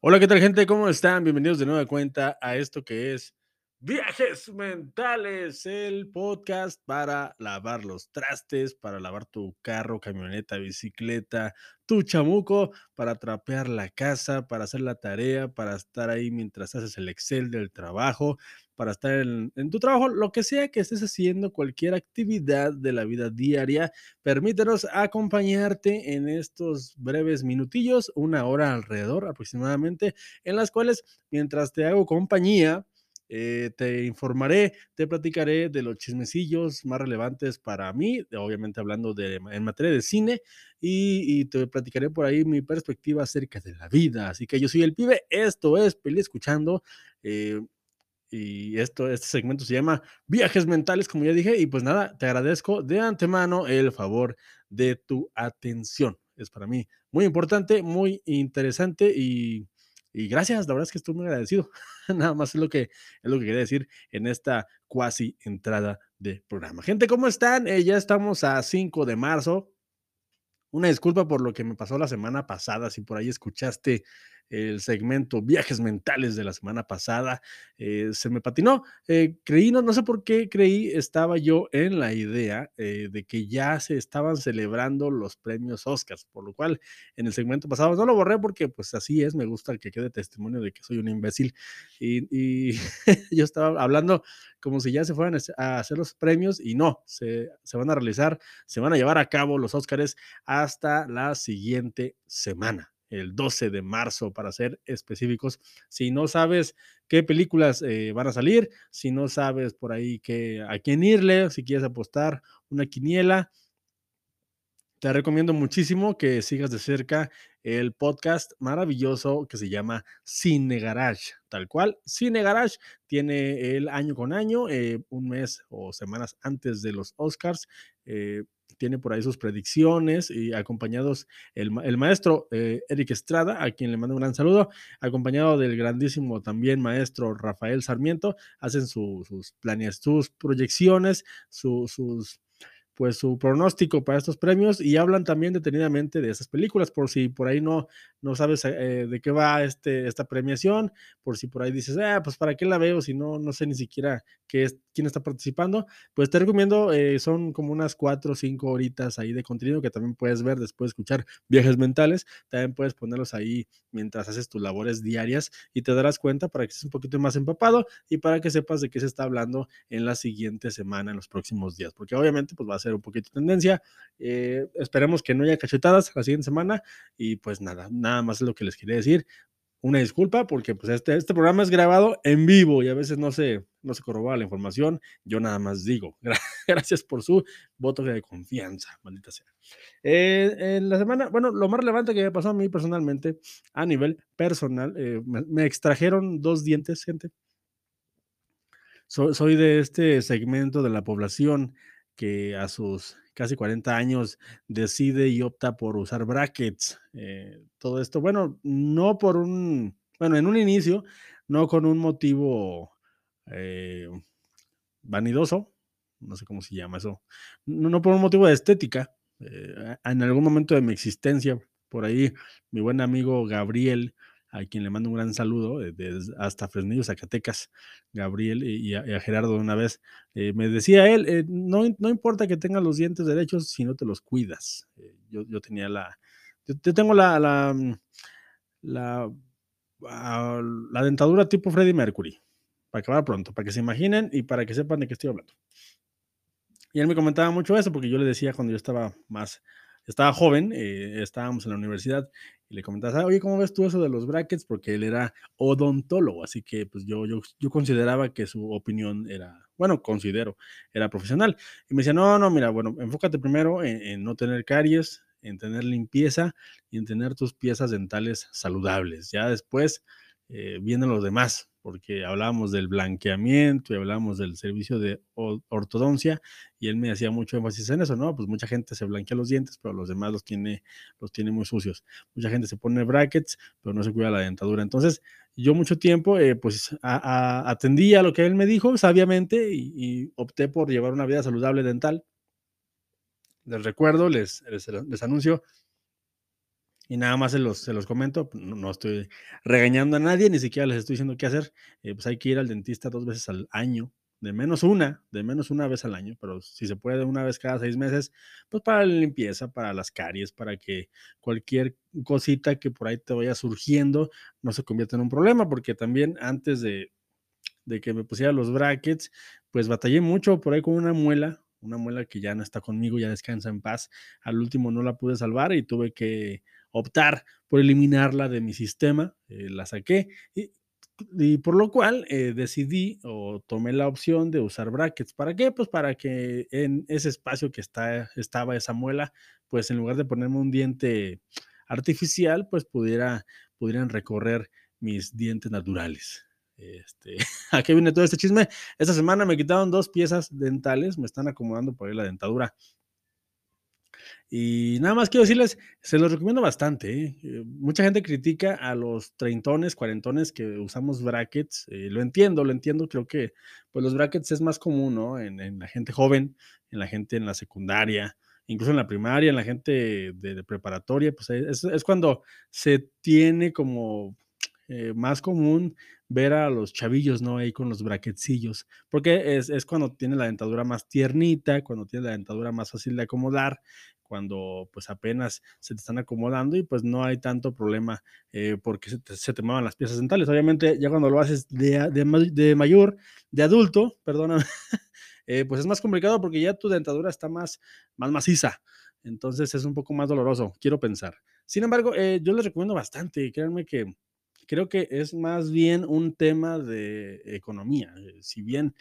Hola, ¿qué tal gente? ¿Cómo están? Bienvenidos de nueva cuenta a esto que es Viajes Mentales, el podcast para lavar los trastes, para lavar tu carro, camioneta, bicicleta, tu chamuco, para trapear la casa, para hacer la tarea, para estar ahí mientras haces el Excel del trabajo, para estar en, tu trabajo, lo que sea que estés haciendo, cualquier actividad de la vida diaria, permítanos acompañarte en estos breves minutillos, una hora alrededor aproximadamente, en las cuales mientras te hago compañía, eh, te informaré, te platicaré de los chismecillos más relevantes para mí, obviamente hablando de, en materia de cine, y, y, te platicaré por ahí mi perspectiva acerca de la vida. Así que yo soy el pibe, esto es Peli Escuchando. Eh, y esto, este segmento se llama Viajes Mentales, como ya dije, y pues nada, te agradezco de antemano el favor de tu atención. Es para mí muy importante, muy interesante y, y gracias, la verdad es que estoy muy agradecido. nada más es lo que es lo que quería decir en esta cuasi entrada de programa. Gente, ¿cómo están? Eh, ya estamos a 5 de marzo. Una disculpa por lo que me pasó la semana pasada, si por ahí escuchaste el segmento Viajes Mentales de la semana pasada. Eh, se me patinó. Eh, creí, no, no sé por qué creí, estaba yo en la idea eh, de que ya se estaban celebrando los premios Oscars, por lo cual en el segmento pasado no lo borré porque pues así es, me gusta que quede testimonio de que soy un imbécil. Y, y yo estaba hablando como si ya se fueran a hacer los premios y no, se, se van a realizar, se van a llevar a cabo los Oscars hasta la siguiente semana el 12 de marzo, para ser específicos. Si no sabes qué películas eh, van a salir, si no sabes por ahí que, a quién irle, si quieres apostar una quiniela, te recomiendo muchísimo que sigas de cerca el podcast maravilloso que se llama Cine Garage, tal cual. Cine Garage tiene el año con año, eh, un mes o semanas antes de los Oscars. Eh, tiene por ahí sus predicciones y acompañados el, el maestro eh, Eric Estrada, a quien le mando un gran saludo, acompañado del grandísimo también maestro Rafael Sarmiento, hacen su, sus planes, sus proyecciones, su, sus pues su pronóstico para estos premios y hablan también detenidamente de esas películas, por si por ahí no, no sabes eh, de qué va este, esta premiación, por si por ahí dices, ah, pues para qué la veo si no, no sé ni siquiera qué es, quién está participando, pues te recomiendo, eh, son como unas cuatro o cinco horitas ahí de contenido que también puedes ver después de escuchar viajes mentales, también puedes ponerlos ahí mientras haces tus labores diarias y te darás cuenta para que estés un poquito más empapado y para que sepas de qué se está hablando en la siguiente semana, en los próximos días, porque obviamente pues va a ser un poquito tendencia. Eh, esperemos que no haya cachetadas la siguiente semana y pues nada, nada más es lo que les quería decir. Una disculpa porque pues este, este programa es grabado en vivo y a veces no se, no se corrobora la información. Yo nada más digo, gracias por su voto de confianza, maldita sea. Eh, en la semana, bueno, lo más relevante que me pasó a mí personalmente, a nivel personal, eh, me, me extrajeron dos dientes, gente. Soy de este segmento de la población que a sus casi 40 años decide y opta por usar brackets. Eh, todo esto, bueno, no por un, bueno, en un inicio, no con un motivo eh, vanidoso, no sé cómo se llama eso, no, por un motivo de estética. Eh, en algún momento de mi existencia, por ahí, mi buen amigo Gabriel, a quien le mando un gran saludo, desde hasta Fresnillo, Zacatecas, Gabriel y a, Gerardo una vez, eh, me decía él, eh, no, no, importa que tengas los dientes derechos si no te los cuidas. Eh, yo, yo, tenía la, yo, tengo la, la, mm, la, uh, la, dentadura tipo Freddie Mercury, para acabar pronto, para que se imaginen y para que sepan de qué estoy hablando. Y él me comentaba mucho eso, porque yo le decía cuando yo estaba más, estaba joven, eh, estábamos en la universidad y le comentaba, oye, ¿cómo ves tú eso de los brackets? Porque él era odontólogo, así que pues yo, yo, yo consideraba que su opinión era, bueno, considero, era profesional. Y me decía, no, no, mira, bueno, enfócate primero en, en no tener caries, en tener limpieza y en tener tus piezas dentales saludables. Ya después eh, vienen los demás, porque hablábamos del blanqueamiento y hablábamos del servicio de ortodoncia y él me hacía mucho énfasis en eso, ¿no? Pues mucha gente se blanquea los dientes, pero los demás los tiene, los tiene muy sucios. Mucha gente se pone brackets, pero no se cuida la dentadura. Entonces, yo mucho tiempo, eh, pues a, a, atendí a lo que él me dijo sabiamente y, y, opté por llevar una vida saludable dental. Les recuerdo, les, les, les anuncio Y nada más se los, se los comento, no, no, estoy regañando a nadie, ni siquiera les estoy diciendo qué hacer. Eh, pues hay que ir al dentista dos veces al año, de menos una, de menos una vez al año, pero si se puede una vez cada seis meses, pues para la limpieza, para las caries, para que cualquier cosita que por ahí te vaya surgiendo no se convierta en un problema, porque también antes de, de que me pusiera los brackets, pues batallé mucho por ahí con una muela, una muela que ya no está conmigo, ya descansa en paz. Al último no la pude salvar y tuve que optar por eliminarla de mi sistema, eh, la saqué y, por lo cual eh, decidí o tomé la opción de usar brackets. ¿Para qué? Pues para que en ese espacio que está, estaba esa muela, pues en lugar de ponerme un diente artificial, pues pudiera, pudieran recorrer mis dientes naturales. Este, ¿A qué viene todo este chisme? Esta semana me quitaron dos piezas dentales, me están acomodando por ahí la dentadura. Y nada más quiero decirles, se los recomiendo bastante. ¿eh? mucha gente critica a los treintones, cuarentones que usamos brackets. Eh, lo entiendo, lo entiendo. Creo que pues los brackets es más común, ¿no? En, la gente joven, en la gente en la secundaria, incluso en la primaria, en la gente de, preparatoria. Pues es, es, cuando se tiene como eh, más común ver a los chavillos, ¿no? Ahí con los braquetcillos, porque es, es, cuando tiene la dentadura más tiernita, cuando tiene la dentadura más fácil de acomodar, cuando pues apenas se te están acomodando y pues no hay tanto problema eh, porque se te, se las piezas dentales. Obviamente ya cuando lo haces de, de, mayor, de adulto, perdona, eh, pues es más complicado porque ya tu dentadura está más, más maciza. Entonces es un poco más doloroso, quiero pensar. Sin embargo, yo les recomiendo bastante, créanme que creo que es más bien un tema de economía. Eh, si bien,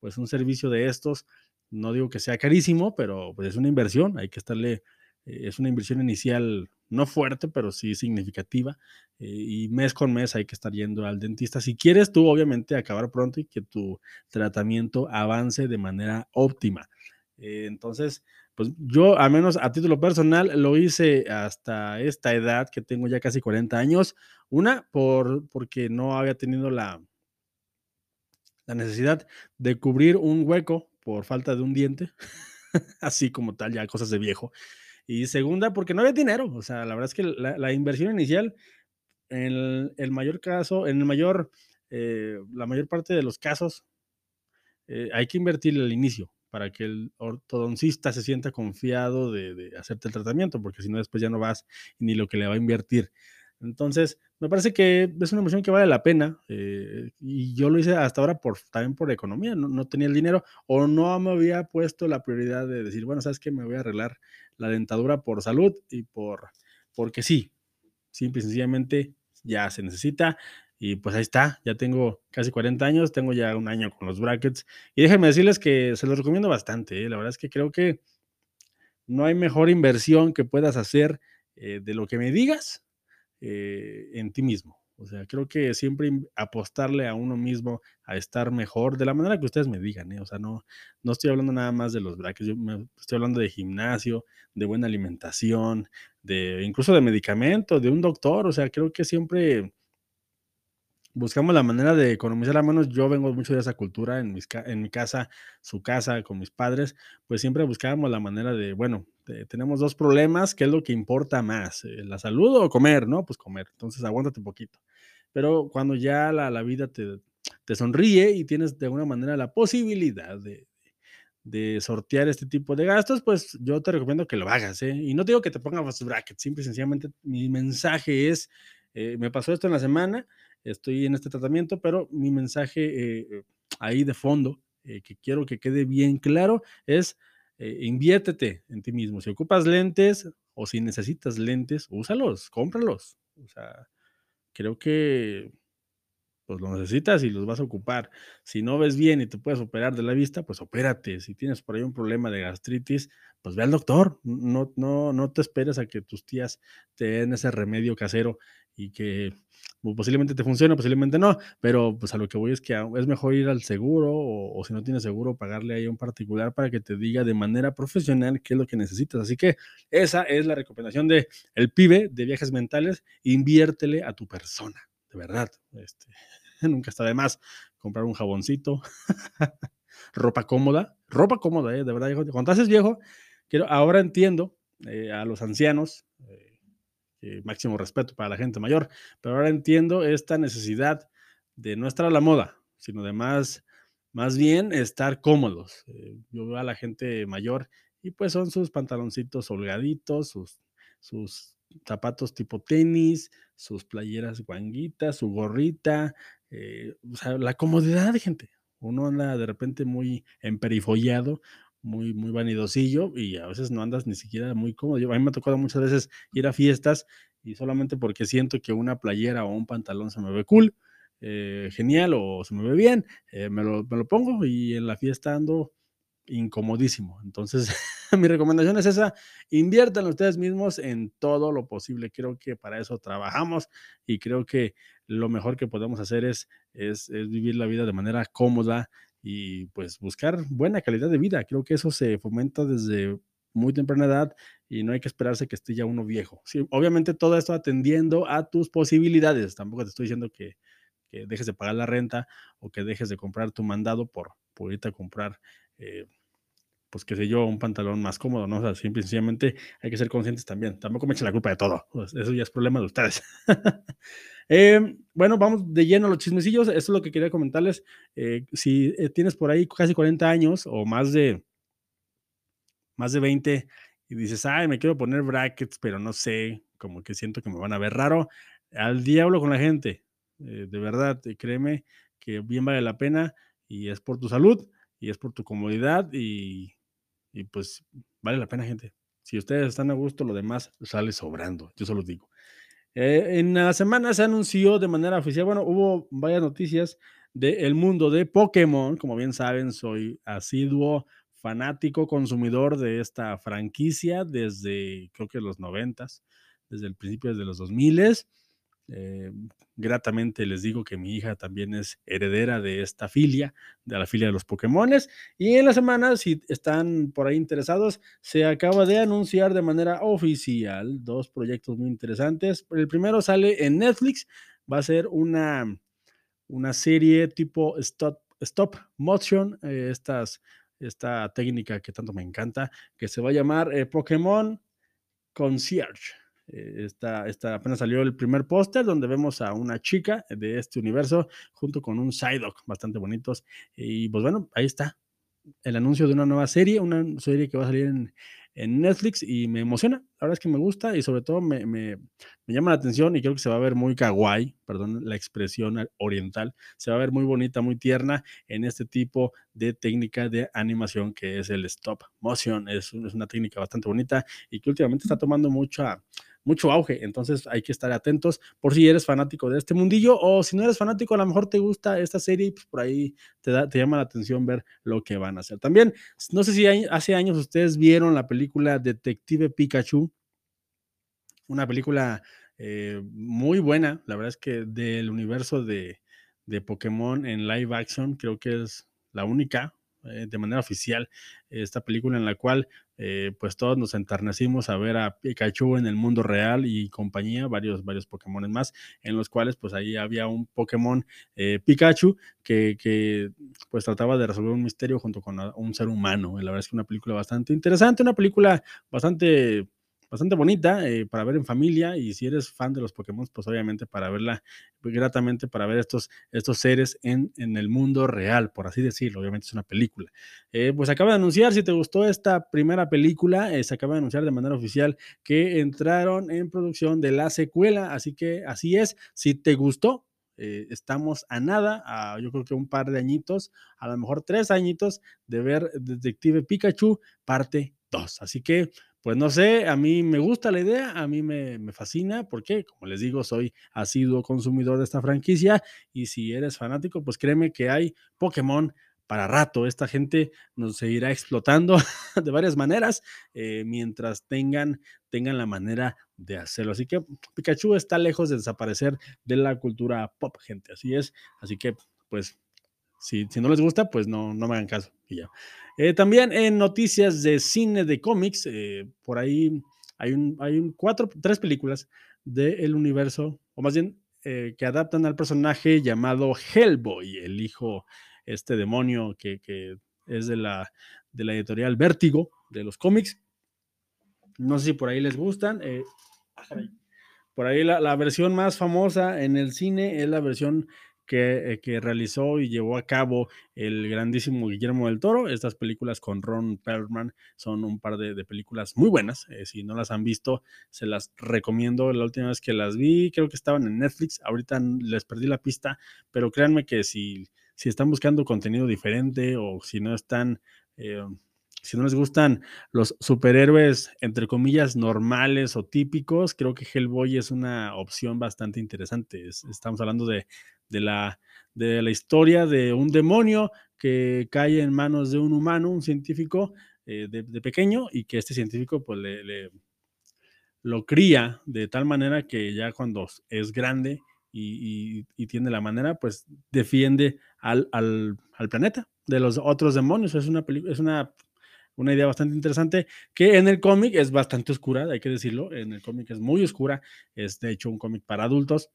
pues un servicio de estos, no digo que sea carísimo, pero pues es una inversión, hay que estarle, eh, es una inversión inicial no fuerte, pero sí significativa, eh, y mes con mes hay que estar yendo al dentista. Si quieres tú, obviamente, acabar pronto y que tu tratamiento avance de manera óptima. entonces, pues yo, al menos a título personal, lo hice hasta esta edad que tengo ya casi 40 años. Una, por, porque no había tenido la, la necesidad de cubrir un hueco por falta de un diente, así como tal, ya cosas de viejo. Y segunda, porque no había dinero. O sea, la verdad es que la, inversión inicial, en el, mayor caso, en el mayor, eh, la mayor parte de los casos, eh, hay que invertir al inicio para que el ortodoncista se sienta confiado de, de, hacerte el tratamiento, porque si no después ya no vas ni lo que le va a invertir. Entonces, me parece que es una inversión que vale la pena eh, y yo lo hice hasta ahora por, también por economía, no, no, tenía el dinero o no me había puesto la prioridad de decir, bueno, sabes que me voy a arreglar la dentadura por salud y por, porque sí, simple y sencillamente ya se necesita y pues ahí está, ya tengo casi 40 años, tengo ya un año con los brackets. Y déjenme decirles que se los recomiendo bastante. ¿eh? La verdad es que creo que no hay mejor inversión que puedas hacer eh, de lo que me digas eh, en ti mismo. O sea, creo que siempre apostarle a uno mismo a estar mejor de la manera que ustedes me digan, ¿eh? O sea, no, no estoy hablando nada más de los brackets, yo me, estoy hablando de gimnasio, de buena alimentación, de incluso de medicamentos, de un doctor. O sea, creo que siempre buscamos la manera de economizar, al menos yo vengo mucho de esa cultura en, mis, en mi casa, su casa, con mis padres, pues siempre buscábamos la manera de, bueno, de, tenemos dos problemas, ¿qué es lo que importa más? Eh, ¿La salud o comer? ¿No? Pues comer, entonces aguántate un poquito. Pero cuando ya la, la vida te, te, sonríe y tienes de alguna manera la posibilidad de, de sortear este tipo de gastos, pues yo te recomiendo que lo hagas, ¿eh? Y no te digo que te pongas brackets, simple y sencillamente mi mensaje es, eh, me pasó esto en la semana, estoy en este tratamiento, pero mi mensaje eh, ahí de fondo, eh, que quiero que quede bien claro, es eh, inviértete en ti mismo. Si ocupas lentes o si necesitas lentes, úsalos, cómpralos. O sea, creo que pues lo necesitas y los vas a ocupar. Si no ves bien y te puedes operar de la vista, pues opérate. Si tienes por ahí un problema de gastritis, pues ve al doctor. No, no, no te esperes a que tus tías te den ese remedio casero y que posiblemente te funcione, posiblemente no, pero pues a lo que voy es que es mejor ir al seguro o, si no tienes seguro, pagarle ahí a un particular para que te diga de manera profesional qué es lo que necesitas. Así que esa es la recomendación de el pibe de viajes mentales, inviértele a tu persona, de verdad. Este, nunca está de más comprar un jaboncito, ropa cómoda, ropa cómoda, ¿eh? de verdad, cuando haces viejo, quiero, ahora entiendo eh, a los ancianos, eh, eh, máximo respeto para la gente mayor, pero ahora entiendo esta necesidad de no estar a la moda, sino de más, más bien estar cómodos. Eh, yo veo a la gente mayor y pues son sus pantaloncitos holgaditos, sus, sus zapatos tipo tenis, sus playeras guanguitas, su gorrita, eh, o sea, la comodidad, gente. Uno anda de repente muy emperifollado, muy, muy vanidosillo y a veces no andas ni siquiera muy cómodo. A mí me ha tocado muchas veces ir a fiestas y solamente porque siento que una playera o un pantalón se me ve cool, eh, genial o se me ve bien, eh, me, lo, me, lo, pongo y en la fiesta ando incomodísimo. Entonces, mi recomendación es esa, inviertan ustedes mismos en todo lo posible. Creo que para eso trabajamos y creo que lo mejor que podemos hacer es, es, es vivir la vida de manera cómoda y pues buscar buena calidad de vida. Creo que eso se fomenta desde muy temprana edad y no hay que esperarse que esté ya uno viejo. Obviamente todo esto atendiendo a tus posibilidades. Tampoco te estoy diciendo que, que dejes de pagar la renta o que dejes de comprar tu mandado por, por irte a comprar eh, pues qué sé yo, un pantalón más cómodo, ¿no? O sea, simple, sencillamente hay que ser conscientes también. Tampoco me echen la culpa de todo. Eso ya es problema de ustedes. eh, bueno, vamos de lleno a los chismecillos. Eso es lo que quería comentarles. Eh, si eh, tienes por ahí casi 40 años o más de, más de 20 y dices, ay, me quiero poner brackets, pero no sé, como que siento que me van a ver raro, al diablo con la gente. Eh, de verdad, créeme que bien vale la pena y es por tu salud y es por tu comodidad y, y pues vale la pena, gente. Si ustedes están a gusto, lo demás sale sobrando, yo solo digo. Eh, en la semana se anunció de manera oficial, bueno, hubo varias noticias del mundo de Pokémon. Como bien saben, soy asiduo, fanático, consumidor de esta franquicia desde creo que los noventas, desde el principio de los 2000 eh, gratamente les digo que mi hija también es heredera de esta filia, de la filia de los Pokémones. Y en la semana, si están por ahí interesados, se acaba de anunciar de manera oficial dos proyectos muy interesantes. El primero sale en Netflix, va a ser una, una serie tipo stop, stop motion, eh, esta técnica que tanto me encanta, que se va a llamar eh, Pokémon Concierge. Eh, esta, esta, apenas salió el primer póster donde vemos a una chica de este universo junto con un Psyduck bastante bonitos. Y pues bueno, ahí está el anuncio de una nueva serie, una serie que va a salir en, en Netflix y me emociona. La verdad es que me gusta y sobre todo me, me, me, llama la atención y creo que se va a ver muy kawaii, perdón la expresión oriental, se va a ver muy bonita, muy tierna en este tipo de técnica de animación que es el stop motion. Es, es una técnica bastante bonita y que últimamente está tomando mucha mucho auge. Entonces hay que estar atentos por si eres fanático de este mundillo o si no eres fanático, a lo mejor te gusta esta serie y pues por ahí te, da, te llama la atención ver lo que van a hacer. También, no sé si hay, hace años ustedes vieron la película Detective Pikachu, una película eh, muy buena, la verdad es que del universo de, de Pokémon en live action, creo que es la única, eh, de manera oficial esta película en la cual eh, pues todos nos enternecimos a ver a Pikachu en el mundo real y compañía, varios, varios Pokémon más, en los cuales pues ahí había un Pokémon eh, Pikachu que, que, pues trataba de resolver un misterio junto con un ser humano. La verdad es que una película bastante interesante, una película bastante bastante bonita eh, para ver en familia y si eres fan de los Pokémon, pues obviamente para verla gratamente, para ver estos, estos seres en, en el mundo real, por así decirlo, obviamente es una película. Eh, pues acaba de anunciar, si te gustó esta primera película, eh, se acaba de anunciar de manera oficial que entraron en producción de la secuela, así que así es, si te gustó, eh, estamos a nada, a, yo creo que un par de añitos, a lo mejor tres añitos de ver Detective Pikachu parte 2. Así que pues no sé, a mí me gusta la idea, a mí me, me, fascina, porque como les digo, soy asiduo consumidor de esta franquicia y si eres fanático, pues créeme que hay Pokémon para rato. Esta gente nos seguirá explotando de varias maneras eh, mientras tengan, tengan la manera de hacerlo. Así que Pikachu está lejos de desaparecer de la cultura pop, gente. Así es. Así que, pues, si, si no les gusta, pues no, no me hagan caso. Y ya. Eh, también en noticias de cine de cómics, eh, por ahí hay, un, hay un cuatro, tres películas del universo, o más bien eh, que adaptan al personaje llamado Hellboy, el hijo, este demonio que, que es de la, de la editorial Vértigo de los cómics. No sé si por ahí les gustan. Ah, por ahí la, la, versión más famosa en el cine es la versión que, eh, que, realizó y llevó a cabo el grandísimo Guillermo del Toro. Estas películas con Ron Perlman son un par de, de películas muy buenas. Eh, si no las han visto, se las recomiendo. La última vez que las vi, creo que estaban en Netflix. Ahorita les perdí la pista, pero créanme que si, si están buscando contenido diferente o si no están... Eh, si no les gustan los superhéroes, entre comillas, normales o típicos, creo que Hellboy es una opción bastante interesante. Estamos hablando de, de, la, de la historia de un demonio que cae en manos de un humano, un científico eh, de, pequeño, y que este científico pues le, le, lo cría de tal manera que ya cuando es grande y, y, y tiene la manera, pues defiende al, al, al, planeta de los otros demonios. Es una, es una una idea bastante interesante que en el cómic es bastante oscura, hay que decirlo, en el cómic es muy oscura, es de hecho un cómic para adultos,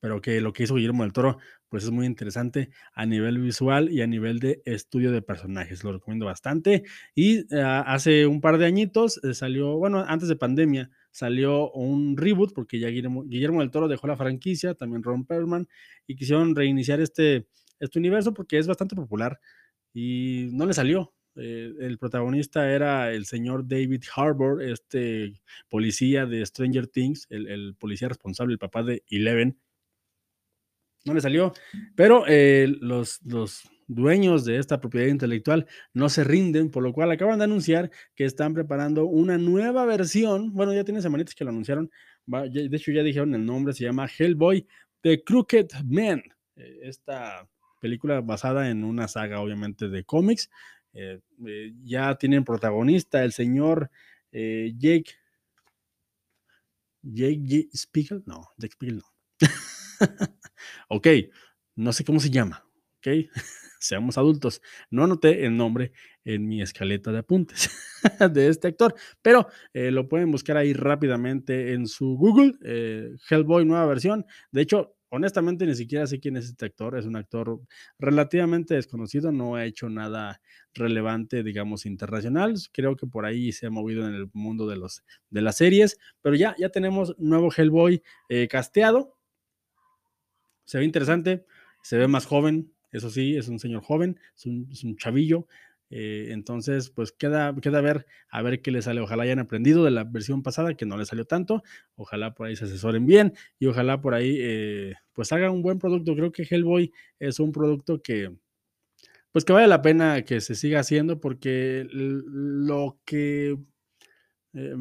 pero que lo que hizo Guillermo del Toro pues es muy interesante a nivel visual y a nivel de estudio de personajes, lo recomiendo bastante. Y uh, hace un par de añitos eh, salió, bueno, antes de pandemia salió un reboot porque ya Guillermo, Guillermo del Toro dejó la franquicia, también Ron Perlman y quisieron reiniciar este, este universo porque es bastante popular y no le salió, eh, el protagonista era el señor David Harbour, este policía de Stranger Things, el, policía responsable, el papá de Eleven. No le salió, pero eh, los, los dueños de esta propiedad intelectual no se rinden, por lo cual acaban de anunciar que están preparando una nueva versión. Bueno, ya tiene semanitas que lo anunciaron. De hecho, ya dijeron el nombre, se llama Hellboy The Crooked Man. Eh, esta película basada en una saga, obviamente, de cómics. Eh, eh, ya tienen protagonista el señor eh, Jake. Jake G. Spiegel, no, Jake Spiegel no. ok, no sé cómo se llama, ok, seamos adultos. No anoté el nombre en mi escaleta de apuntes de este actor, pero lo pueden buscar ahí rápidamente en su Google, Hellboy nueva versión. De hecho, honestamente ni siquiera sé quién es este actor, es un actor relativamente desconocido, no ha hecho nada relevante, digamos, internacional, creo que por ahí se ha movido en el mundo de, los, de las series, pero ya, ya tenemos nuevo Hellboy eh, casteado, se ve interesante, se ve más joven, eso sí, es un señor joven, es un, es un chavillo, eh, entonces, pues queda, queda ver a ver qué le sale. Ojalá hayan aprendido de la versión pasada, que no le salió tanto. Ojalá por ahí se asesoren bien y ojalá por ahí eh, pues hagan un buen producto. Creo que Hellboy es un producto que pues que vale la pena que se siga haciendo porque lo que eh,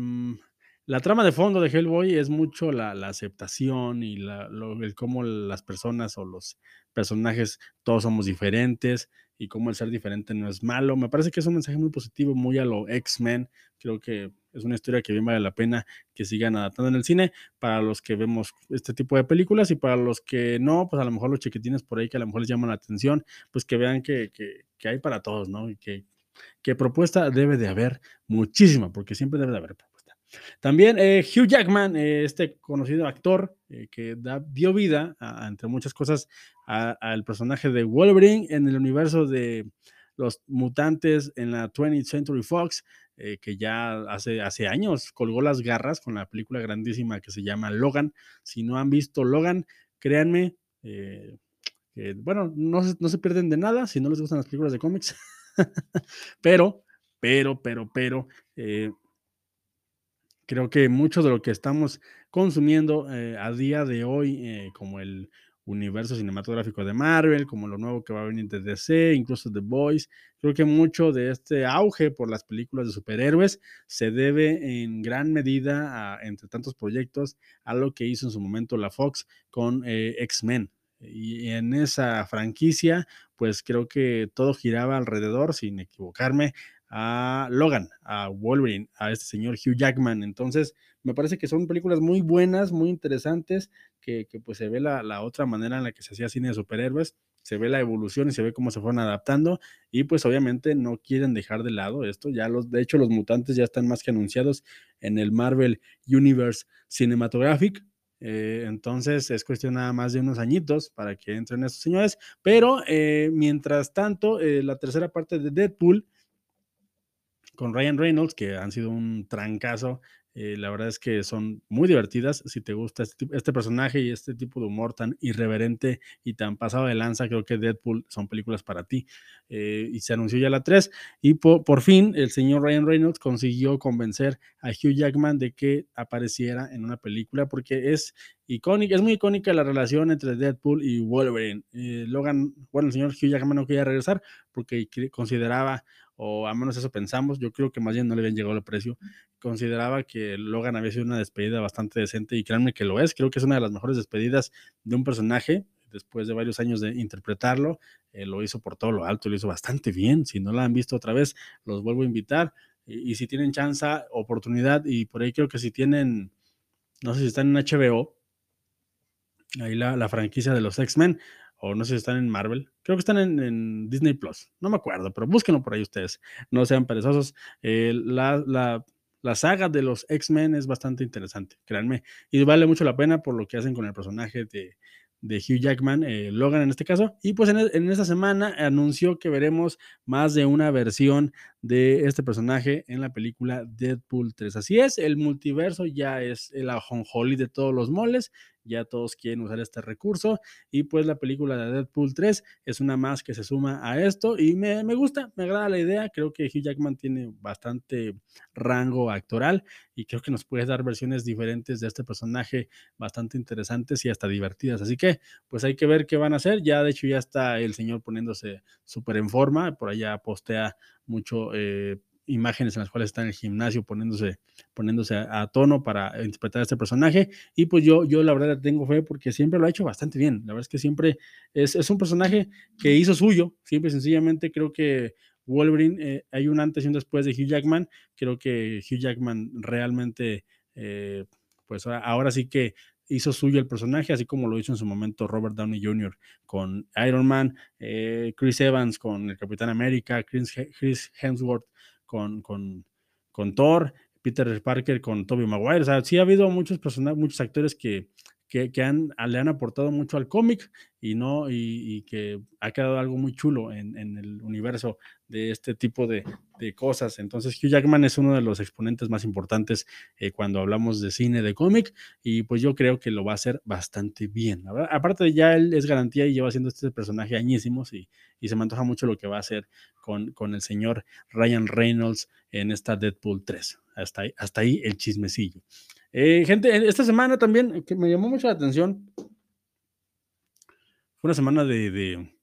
la trama de fondo de Hellboy es mucho la, la aceptación y la, lo, el cómo las personas o los personajes todos somos diferentes y cómo el ser diferente no es malo. Me parece que es un mensaje muy positivo, muy a lo X-Men. Creo que es una historia que bien vale la pena que sigan adaptando en el cine para los que vemos este tipo de películas y para los que no, pues a lo mejor los chiquitines por ahí que a lo mejor les llaman la atención, pues que vean que, que, que hay para todos, ¿no? Y que, que propuesta debe de haber muchísima, porque siempre debe de haber también eh, Hugh Jackman, eh, este conocido actor eh, que da, dio vida, entre muchas cosas, al personaje de Wolverine en el universo de los mutantes en la 20th Century Fox, que ya hace, hace años colgó las garras con la película grandísima que se llama Logan. Si no han visto Logan, créanme, bueno, no, no se pierden de nada si no les gustan las películas de cómics, pero, pero, pero, pero, creo que mucho de lo que estamos consumiendo eh, a día de hoy, eh, como el universo cinematográfico de Marvel, como lo nuevo que va a venir de DC, incluso The Boys, creo que mucho de este auge por las películas de superhéroes se debe en gran medida, a, entre tantos proyectos, a lo que hizo en su momento la Fox con eh, X-Men. Y en esa franquicia, pues creo que todo giraba alrededor, sin equivocarme, a Logan, a Wolverine, a este señor Hugh Jackman. Entonces, me parece que son películas muy buenas, muy interesantes, que, pues se ve la, la, otra manera en la que se hacía cine de superhéroes, se ve la evolución y se ve cómo se fueron adaptando y pues obviamente no quieren dejar de lado esto. Ya los, de hecho, los mutantes ya están más que anunciados en el Marvel Universe Cinematographic. Eh, entonces es cuestión nada más de unos añitos para que entren estos señores. Pero eh, mientras tanto, eh, la tercera parte de Deadpool con Ryan Reynolds, que han sido un trancazo Eh, la verdad es que son muy divertidas. Si te gusta este, este, personaje y este tipo de humor tan irreverente y tan pasado de lanza, creo que Deadpool son películas para ti. Eh, y se anunció ya la 3. Y por, fin el señor Ryan Reynolds consiguió convencer a Hugh Jackman de que apareciera en una película porque es icónica, es muy icónica la relación entre Deadpool y Wolverine. Eh, Logan, bueno, el señor Hugh Jackman no quería regresar porque consideraba o al menos eso pensamos, yo creo que más bien no le habían llegado el precio, consideraba que Logan había sido una despedida bastante decente y créanme que lo es, creo que es una de las mejores despedidas de un personaje después de varios años de interpretarlo, eh, lo hizo por todo lo alto, lo hizo bastante bien, si no la han visto otra vez, los vuelvo a invitar y, si tienen chance, oportunidad y por ahí creo que si tienen, no sé si están en HBO, ahí la franquicia de los X-Men, o no sé si están en Marvel, creo que están en, Disney Plus, no me acuerdo, pero búsquenlo por ahí ustedes, no sean perezosos. Eh, la, la, la, saga de los X-Men es bastante interesante, créanme, y vale mucho la pena por lo que hacen con el personaje de, de Hugh Jackman, eh, Logan en este caso, y pues en, en, esta semana anunció que veremos más de una versión de este personaje en la película Deadpool 3. Así es, el multiverso ya es el ajonjolí de todos los moles ya todos quieren usar este recurso y pues la película de Deadpool 3 es una más que se suma a esto y me, me, gusta, me agrada la idea, creo que Hugh Jackman tiene bastante rango actoral y creo que nos puede dar versiones diferentes de este personaje bastante interesantes y hasta divertidas, así que pues hay que ver qué van a hacer, ya de hecho ya está el señor poniéndose súper en forma, por allá postea mucho eh, imágenes en las cuales está en el gimnasio poniéndose, poniéndose a, tono para interpretar a este personaje. Y pues yo, yo la verdad tengo fe porque siempre lo ha hecho bastante bien. La verdad es que siempre es, es un personaje que hizo suyo. Siempre sencillamente creo que Wolverine, eh, hay un antes y un después de Hugh Jackman. Creo que Hugh Jackman realmente, eh, pues ahora sí que hizo suyo el personaje, así como lo hizo en su momento Robert Downey Jr. con Iron Man, eh, Chris Evans con el Capitán América, Chris, Chris Hemsworth con, con, con Thor, Peter Parker con Tobey Maguire. O sea, sí ha habido muchos personajes, muchos actores que, que, han, le han aportado mucho al cómic y no, y, que ha quedado algo muy chulo en, en el universo de este tipo de, de, cosas. Entonces, Hugh Jackman es uno de los exponentes más importantes eh, cuando hablamos de cine, de cómic, y pues yo creo que lo va a hacer bastante bien. Aparte de ya él es garantía y lleva haciendo este personaje añísimos y, y se me antoja mucho lo que va a hacer con, con el señor Ryan Reynolds en esta Deadpool 3. Hasta ahí, hasta ahí el chismecillo. Eh, gente, esta semana también, que me llamó mucho la atención, fue una semana de, de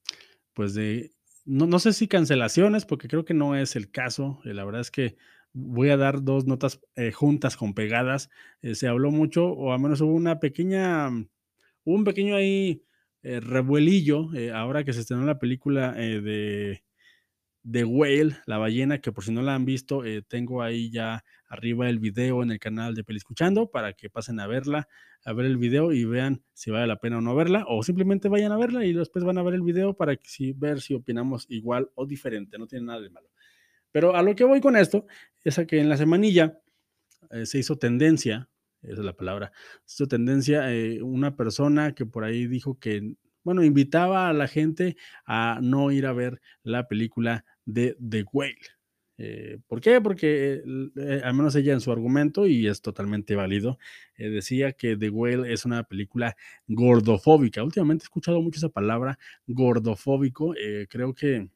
pues de, no, no, sé si cancelaciones, porque creo que no es el caso. Eh, la verdad es que voy a dar dos notas eh, juntas con pegadas. Eh, se habló mucho, o al menos hubo una pequeña, hubo un pequeño ahí eh, revuelillo, ahora que se estrenó la película de The Whale, la ballena, que por si no la han visto, eh, tengo ahí ya arriba el video en el canal de Peliscuchando para que pasen a verla, a ver el video y vean si vale la pena o no verla, o simplemente vayan a verla y después van a ver el video para que, si, ver si opinamos igual o diferente, no tiene nada de malo. Pero a lo que voy con esto es a que en la semanilla eh, se hizo tendencia, esa es la palabra, se hizo tendencia eh, una persona que por ahí dijo que bueno, invitaba a la gente a no ir a ver la película de The Whale. Eh, ¿Por qué? Porque eh, al menos ella en su argumento, y es totalmente válido, eh, decía que The Whale es una película gordofóbica. Últimamente he escuchado mucho esa palabra, gordofóbico. Creo que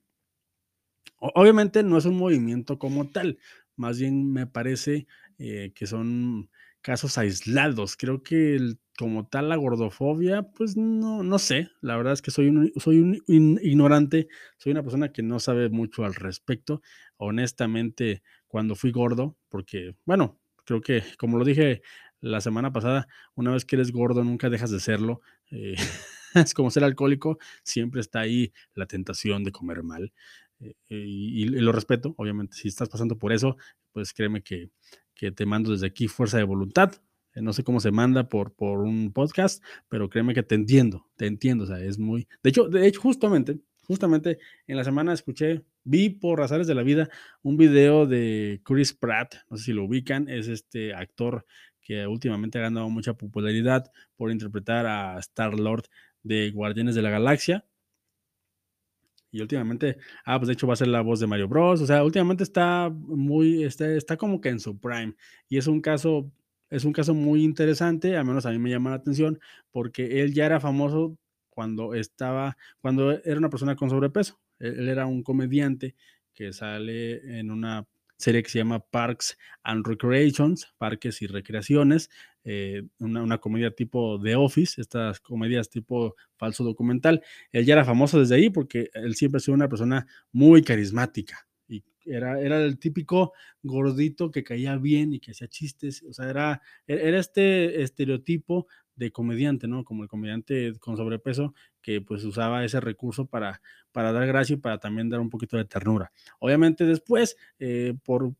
obviamente no es un movimiento como tal, más bien me parece que son casos aislados. Creo que como tal la gordofobia, pues no, no sé. La verdad es que soy un, soy un ignorante, soy una persona que no sabe mucho al respecto. Honestamente, cuando fui gordo, porque, bueno, creo que como lo dije la semana pasada, una vez que eres gordo nunca dejas de serlo. Eh, es como ser alcohólico, siempre está ahí la tentación de comer mal. Eh, y, lo respeto, obviamente, si estás pasando por eso, pues créeme que que te mando desde aquí fuerza de voluntad. Eh, no sé cómo se manda por, por un podcast, pero créeme que te entiendo, te entiendo. O sea, es muy. De hecho, de hecho, justamente, justamente en la semana escuché, vi por razones de la vida un video de Chris Pratt, no sé si lo ubican, es este actor que últimamente ha ganado mucha popularidad por interpretar a Star Lord de Guardianes de la Galaxia. Y últimamente, ah, pues de hecho va a ser la voz de Mario Bros. O sea, últimamente está muy, está, está como que en su prime. Y es un caso, es un caso muy interesante, al menos a mí me llama la atención, porque él ya era famoso cuando estaba, cuando era una persona con sobrepeso. Él, él era un comediante que sale en una serie que se llama Parks and Recreations, Parques y Recreaciones, eh, una, una, comedia tipo The Office, estas comedias tipo falso documental. Él ya era famoso desde ahí porque él siempre ha sido una persona muy carismática y era, era el típico gordito que caía bien y que hacía chistes, o sea, era, era este estereotipo de comediante, ¿no? Como el comediante con sobrepeso que pues usaba ese recurso para, para dar gracia y para también dar un poquito de ternura. Obviamente después, eh, por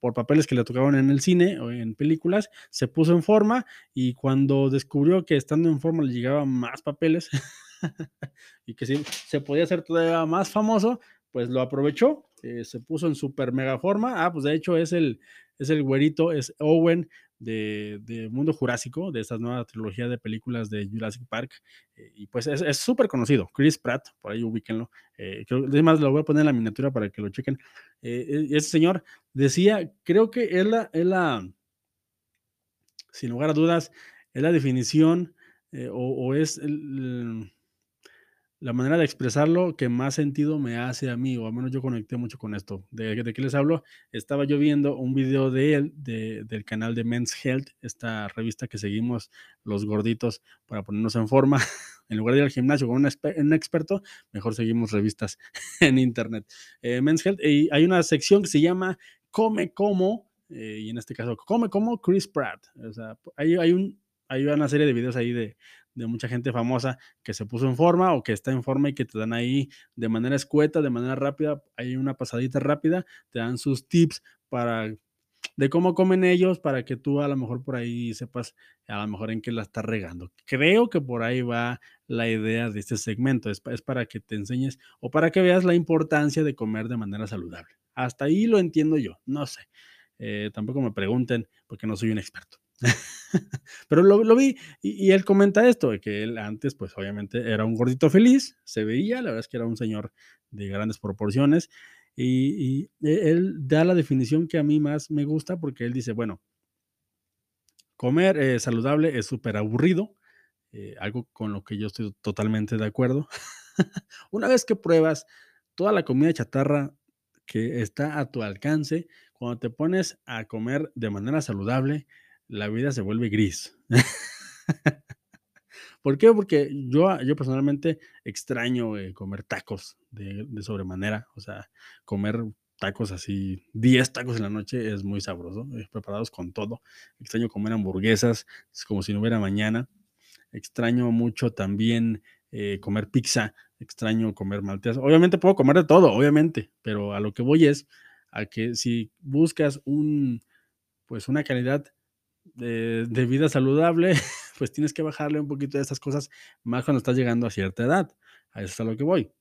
por papeles que le tocaban en el cine o en películas, se puso en forma y cuando descubrió que estando en forma le llegaban más papeles y que sí, se podía hacer todavía más famoso, pues lo aprovechó, eh, se puso en super mega forma. Ah, pues de hecho es el, es el güerito, es Owen de, Mundo Jurásico, de esta nueva trilogía de películas de Jurassic Park. Eh, y pues es súper conocido. Chris Pratt, por ahí ubíquenlo. Eh, creo, además, lo voy a poner en la miniatura para que lo chequen. Eh, ese señor decía, creo que es la, es la, sin lugar a dudas, es la definición eh, o, es el la manera de expresarlo que más sentido me hace a mí, o al menos yo conecté mucho con esto. ¿De, qué les hablo? Estaba yo viendo un video de él, de, del canal de Men's Health, esta revista que seguimos los gorditos para ponernos en forma. en lugar de ir al gimnasio con un, experto, mejor seguimos revistas en internet. Eh, Men's Health, y hay una sección que se llama Come Como, eh, y en este caso, Come Como Chris Pratt. O sea, hay, hay, un, hay una serie de videos ahí de de mucha gente famosa que se puso en forma o que está en forma y que te dan ahí de manera escueta, de manera rápida, hay una pasadita rápida, te dan sus tips para de cómo comen ellos para que tú a lo mejor por ahí sepas a lo mejor en qué la estás regando. Creo que por ahí va la idea de este segmento, es, para que te enseñes o para que veas la importancia de comer de manera saludable. Hasta ahí lo entiendo yo, no sé. Eh, tampoco me pregunten porque no soy un experto. Pero lo, vi y, él comenta esto, que él antes, pues obviamente era un gordito feliz, se veía, la verdad es que era un señor de grandes proporciones y, e, él da la definición que a mí más me gusta porque él dice, bueno, comer saludable es súper aburrido, eh, algo con lo que yo estoy totalmente de acuerdo. Una vez que pruebas toda la comida chatarra que está a tu alcance, cuando te pones a comer de manera saludable, la vida se vuelve gris. ¿Por qué? Porque yo, yo personalmente extraño eh, comer tacos de, sobremanera, o sea, comer tacos así, 10 tacos en la noche es muy sabroso, eh, preparados con todo. Extraño comer hamburguesas, es como si no hubiera mañana. Extraño mucho también eh, comer pizza, extraño comer malteas. Obviamente puedo comer de todo, obviamente, pero a lo que voy es a que si buscas un, pues una calidad de, vida saludable, pues tienes que bajarle un poquito de estas cosas, más cuando estás llegando a cierta edad. A eso es a lo que voy.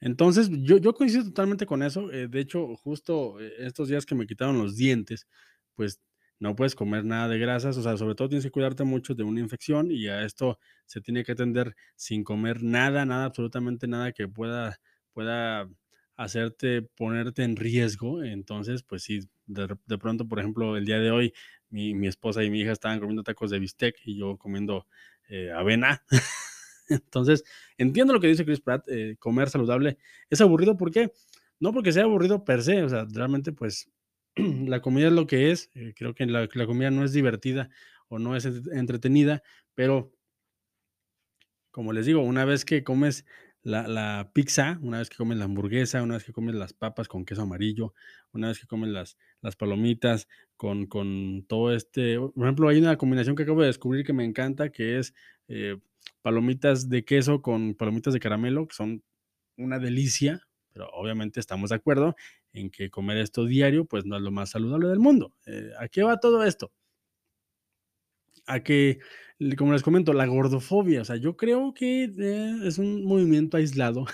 Entonces, yo, yo coincido totalmente con eso. Eh, de hecho, justo eh, estos días que me quitaron los dientes, pues no puedes comer nada de grasas, o sea, sobre todo tienes que cuidarte mucho de una infección y a esto se tiene que atender sin comer nada, nada, absolutamente nada que pueda, pueda hacerte ponerte en riesgo. Entonces, pues sí, de, de pronto, por ejemplo, el día de hoy, mi, mi, esposa y mi hija estaban comiendo tacos de bistec y yo comiendo eh, avena. Entonces, entiendo lo que dice Chris Pratt, eh, comer saludable es aburrido, ¿por qué? No porque sea aburrido per se, o sea, realmente pues la comida es lo que es, eh, creo que la, la, comida no es divertida o no es entretenida, pero como les digo, una vez que comes la, la, pizza, una vez que comes la hamburguesa, una vez que comes las papas con queso amarillo, una vez que comes las, las palomitas con, con todo este, por ejemplo, hay una combinación que acabo de descubrir que me encanta, que es eh, palomitas de queso con palomitas de caramelo, que son una delicia, pero obviamente estamos de acuerdo en que comer esto diario, pues no es lo más saludable del mundo. Eh, ¿A qué va todo esto? A que como les comento, la gordofobia, o sea, yo creo que eh, es un movimiento aislado.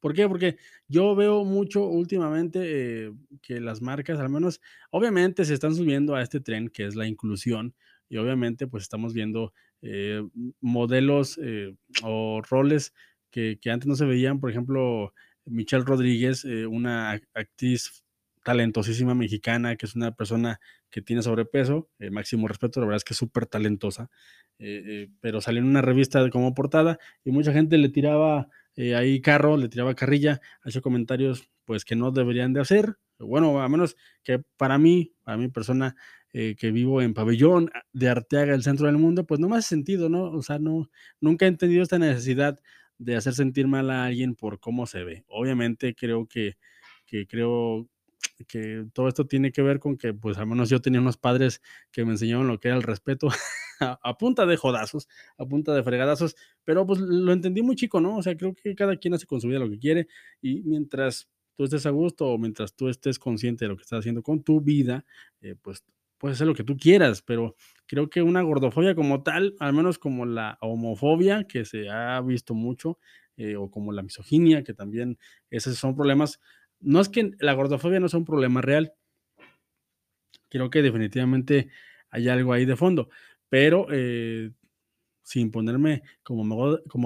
¿Por qué? Porque yo veo mucho últimamente eh, que las marcas, al menos, obviamente se están subiendo a este tren que es la inclusión y obviamente pues estamos viendo eh, modelos eh, o roles que, que, antes no se veían, por ejemplo, Michelle Rodríguez, una actriz talentosísima mexicana, que es una persona que tiene sobrepeso, eh, máximo respeto, la verdad es que es súper talentosa, eh, eh, pero salió en una revista como portada y mucha gente le tiraba ahí carro, le tiraba carrilla, hacía comentarios pues que no deberían de hacer, bueno, a menos que para mí, para mi persona que vivo en Pabellón de Arteaga, el centro del mundo, pues no me hace sentido, ¿no? O sea, no, nunca he entendido esta necesidad de hacer sentir mal a alguien por cómo se ve. Obviamente creo que, que creo que todo esto tiene que ver con que, pues al menos yo tenía unos padres que me enseñaron lo que era el respeto a, punta de jodazos, a punta de fregadazos, pero pues lo entendí muy chico, ¿no? O sea, creo que cada quien hace con su vida lo que quiere y mientras tú estés a gusto o mientras tú estés consciente de lo que estás haciendo con tu vida, eh, pues puedes hacer lo que tú quieras, pero creo que una gordofobia como tal, al menos como la homofobia que se ha visto mucho, eh, o como la misoginia, que también esos son problemas no es que la gordofobia no sea un problema real. Creo que definitivamente hay algo ahí de fondo, pero eh, sin ponerme como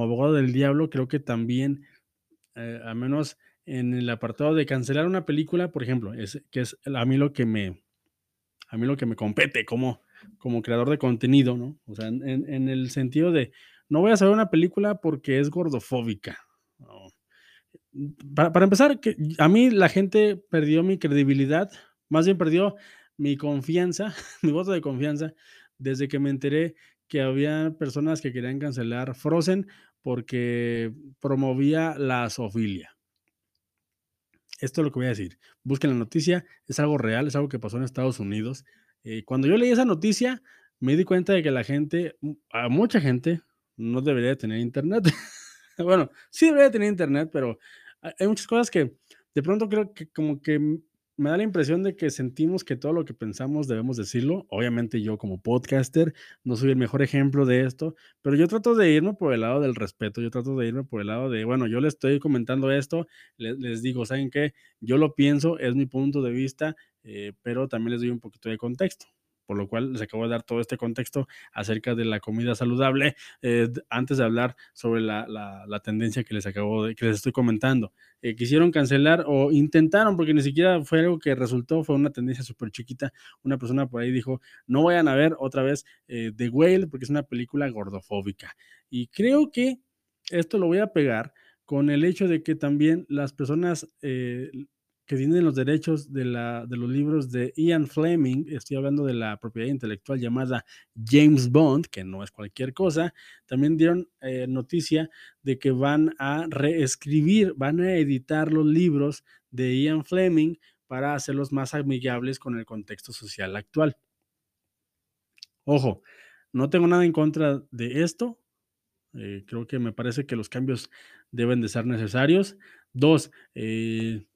abogado, del diablo, creo que también, eh, al menos en el apartado de cancelar una película, por ejemplo, es, que es a mí lo que me, a mí lo que me compete como, como creador de contenido, ¿no? O sea, en, en el sentido de, no voy a saber una película porque es gordofóbica. Para, empezar, que a mí la gente perdió mi credibilidad, más bien perdió mi confianza, mi voto de confianza, desde que me enteré que había personas que querían cancelar Frozen porque promovía la zoofilia. Esto es lo que voy a decir. Busquen la noticia, es algo real, es algo que pasó en Estados Unidos. Eh, cuando yo leí esa noticia, me di cuenta de que la gente, a mucha gente, no debería tener internet. bueno, sí debería tener internet, pero hay muchas cosas que de pronto creo que como que me da la impresión de que sentimos que todo lo que pensamos debemos decirlo. Obviamente yo como podcaster no soy el mejor ejemplo de esto, pero yo trato de irme por el lado del respeto, yo trato de irme por el lado de, bueno, yo les estoy comentando esto, les, les digo, ¿saben qué? Yo lo pienso, es mi punto de vista, eh, pero también les doy un poquito de contexto por lo cual les acabo de dar todo este contexto acerca de la comida saludable eh, antes de hablar sobre la, la, tendencia que les acabo de, que les estoy comentando. Eh, quisieron cancelar o intentaron, porque ni siquiera fue algo que resultó, fue una tendencia súper chiquita. Una persona por ahí dijo, no vayan a ver otra vez eh, The Whale porque es una película gordofóbica. Y creo que esto lo voy a pegar con el hecho de que también las personas que tienen los derechos de, la, de los libros de Ian Fleming, estoy hablando de la propiedad intelectual llamada James Bond, que no es cualquier cosa, también dieron eh, noticia de que van a reescribir, van a editar los libros de Ian Fleming para hacerlos más amigables con el contexto social actual. Ojo, no tengo nada en contra de esto. Eh, creo que me parece que los cambios deben de ser necesarios. Dos, eh,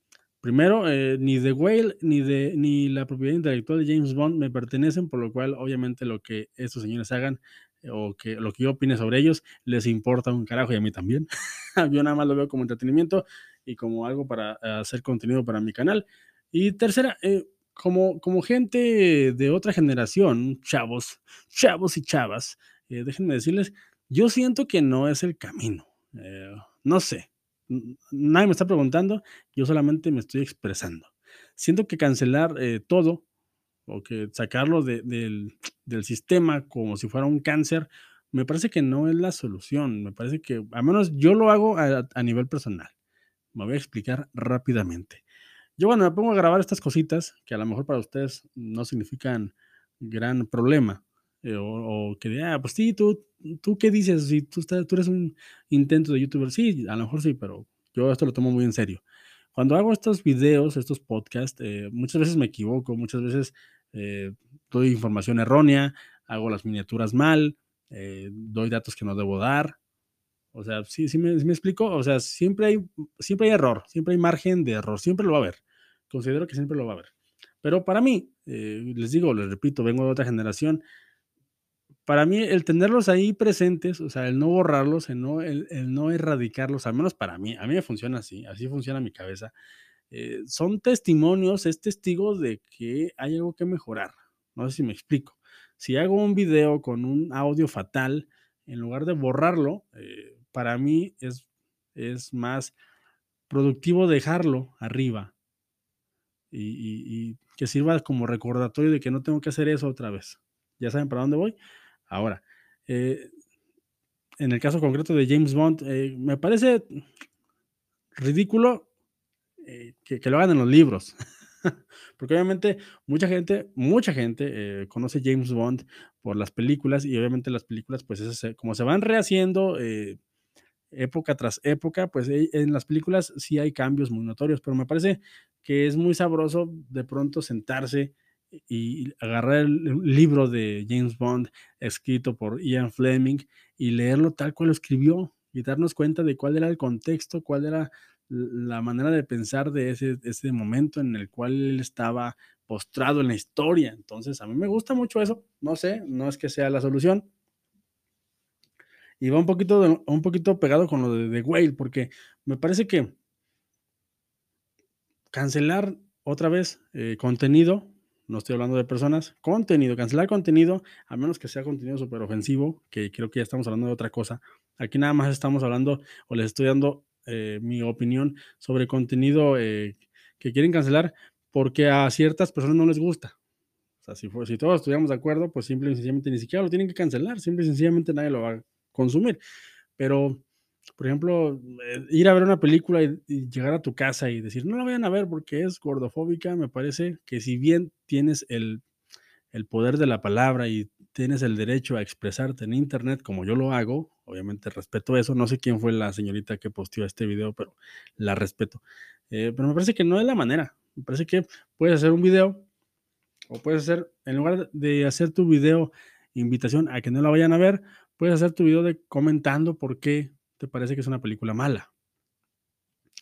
Primero, eh, ni The Whale ni, de, ni la propiedad intelectual de James Bond me pertenecen, por lo cual obviamente lo que estos señores hagan eh, o que lo que yo opine sobre ellos les importa un carajo y a mí también. yo nada más lo veo como entretenimiento y como algo para hacer contenido para mi canal. Y tercera, eh, como, como gente de otra generación, chavos, chavos y chavas, eh, déjenme decirles, yo siento que no es el camino. No sé, nadie me está preguntando, yo solamente me estoy expresando. Siento que cancelar eh, todo o que sacarlo de, del, del, sistema como si fuera un cáncer, me parece que no es la solución. Me parece que, al menos yo lo hago a, a nivel personal. Me voy a explicar rápidamente. Yo cuando me pongo a grabar estas cositas, que a lo mejor para ustedes no significan gran problema, eh, o, o, que, ah, pues sí, tú, tú qué dices, si tú, estás, tú eres un intento de youtuber, sí, a lo mejor sí, pero yo esto lo tomo muy en serio. Cuando hago estos videos, estos podcasts, eh, muchas veces me equivoco, muchas veces eh, doy información errónea, hago las miniaturas mal, eh, doy datos que no debo dar. O sea, sí, sí me, sí me, explico. O sea, siempre hay, siempre hay error, siempre hay margen de error, siempre lo va a haber. Considero que siempre lo va a haber. Pero para mí, eh, les digo, les repito, vengo de otra generación, para mí el tenerlos ahí presentes, o sea, el no borrarlos, el no, erradicarlos, al menos para mí, a mí me funciona así, así funciona mi cabeza, eh, son testimonios, es testigo de que hay algo que mejorar. No sé si me explico. si hago un video con un audio fatal, en lugar de borrarlo, eh, para mí es, es más productivo dejarlo arriba y, que sirva como recordatorio de que no tengo que hacer eso otra vez. ¿Ya saben para dónde voy? Ahora, eh, en el caso concreto de James Bond, eh, me parece ridículo eh, que, lo hagan en los libros. Porque obviamente mucha gente, mucha gente conoce James Bond por las películas y obviamente las películas, pues es, como se van rehaciendo eh, época tras época, pues en las películas sí hay cambios muy notorios, pero me parece que es muy sabroso de pronto sentarse y agarrar el libro de James Bond escrito por Ian Fleming y leerlo tal cual lo escribió y darnos cuenta de cuál era el contexto, cuál era la manera de pensar de ese, ese momento en el cual él estaba postrado en la historia. Entonces, a mí me gusta mucho eso. No sé, no es que sea la solución. Y va un poquito, un poquito pegado con lo de The Whale, porque me parece que cancelar otra vez eh, contenido, no estoy hablando de personas, contenido, cancelar contenido, a menos que sea contenido súper ofensivo, que creo que ya estamos hablando de otra cosa. Aquí nada más estamos hablando o les estoy dando eh, mi opinión sobre contenido eh, que quieren cancelar porque a ciertas personas no les gusta. O sea, si, si todos estuviéramos de acuerdo, pues simple y sencillamente ni siquiera lo tienen que cancelar, simple y sencillamente nadie lo va a consumir. Pero, por ejemplo, eh, ir a ver una película y, y, llegar a tu casa y decir, no la vayan a ver porque es gordofóbica, me parece que si bien tienes el, el poder de la palabra y tienes el derecho a expresarte en Internet como yo lo hago, obviamente respeto eso, no sé quién fue la señorita que posteó este video, pero la respeto. Eh, pero me parece que no es la manera, me parece que puedes hacer un video o puedes hacer, en lugar de hacer tu video invitación a que no la vayan a ver, puedes hacer tu video de comentando por qué te parece que es una película mala.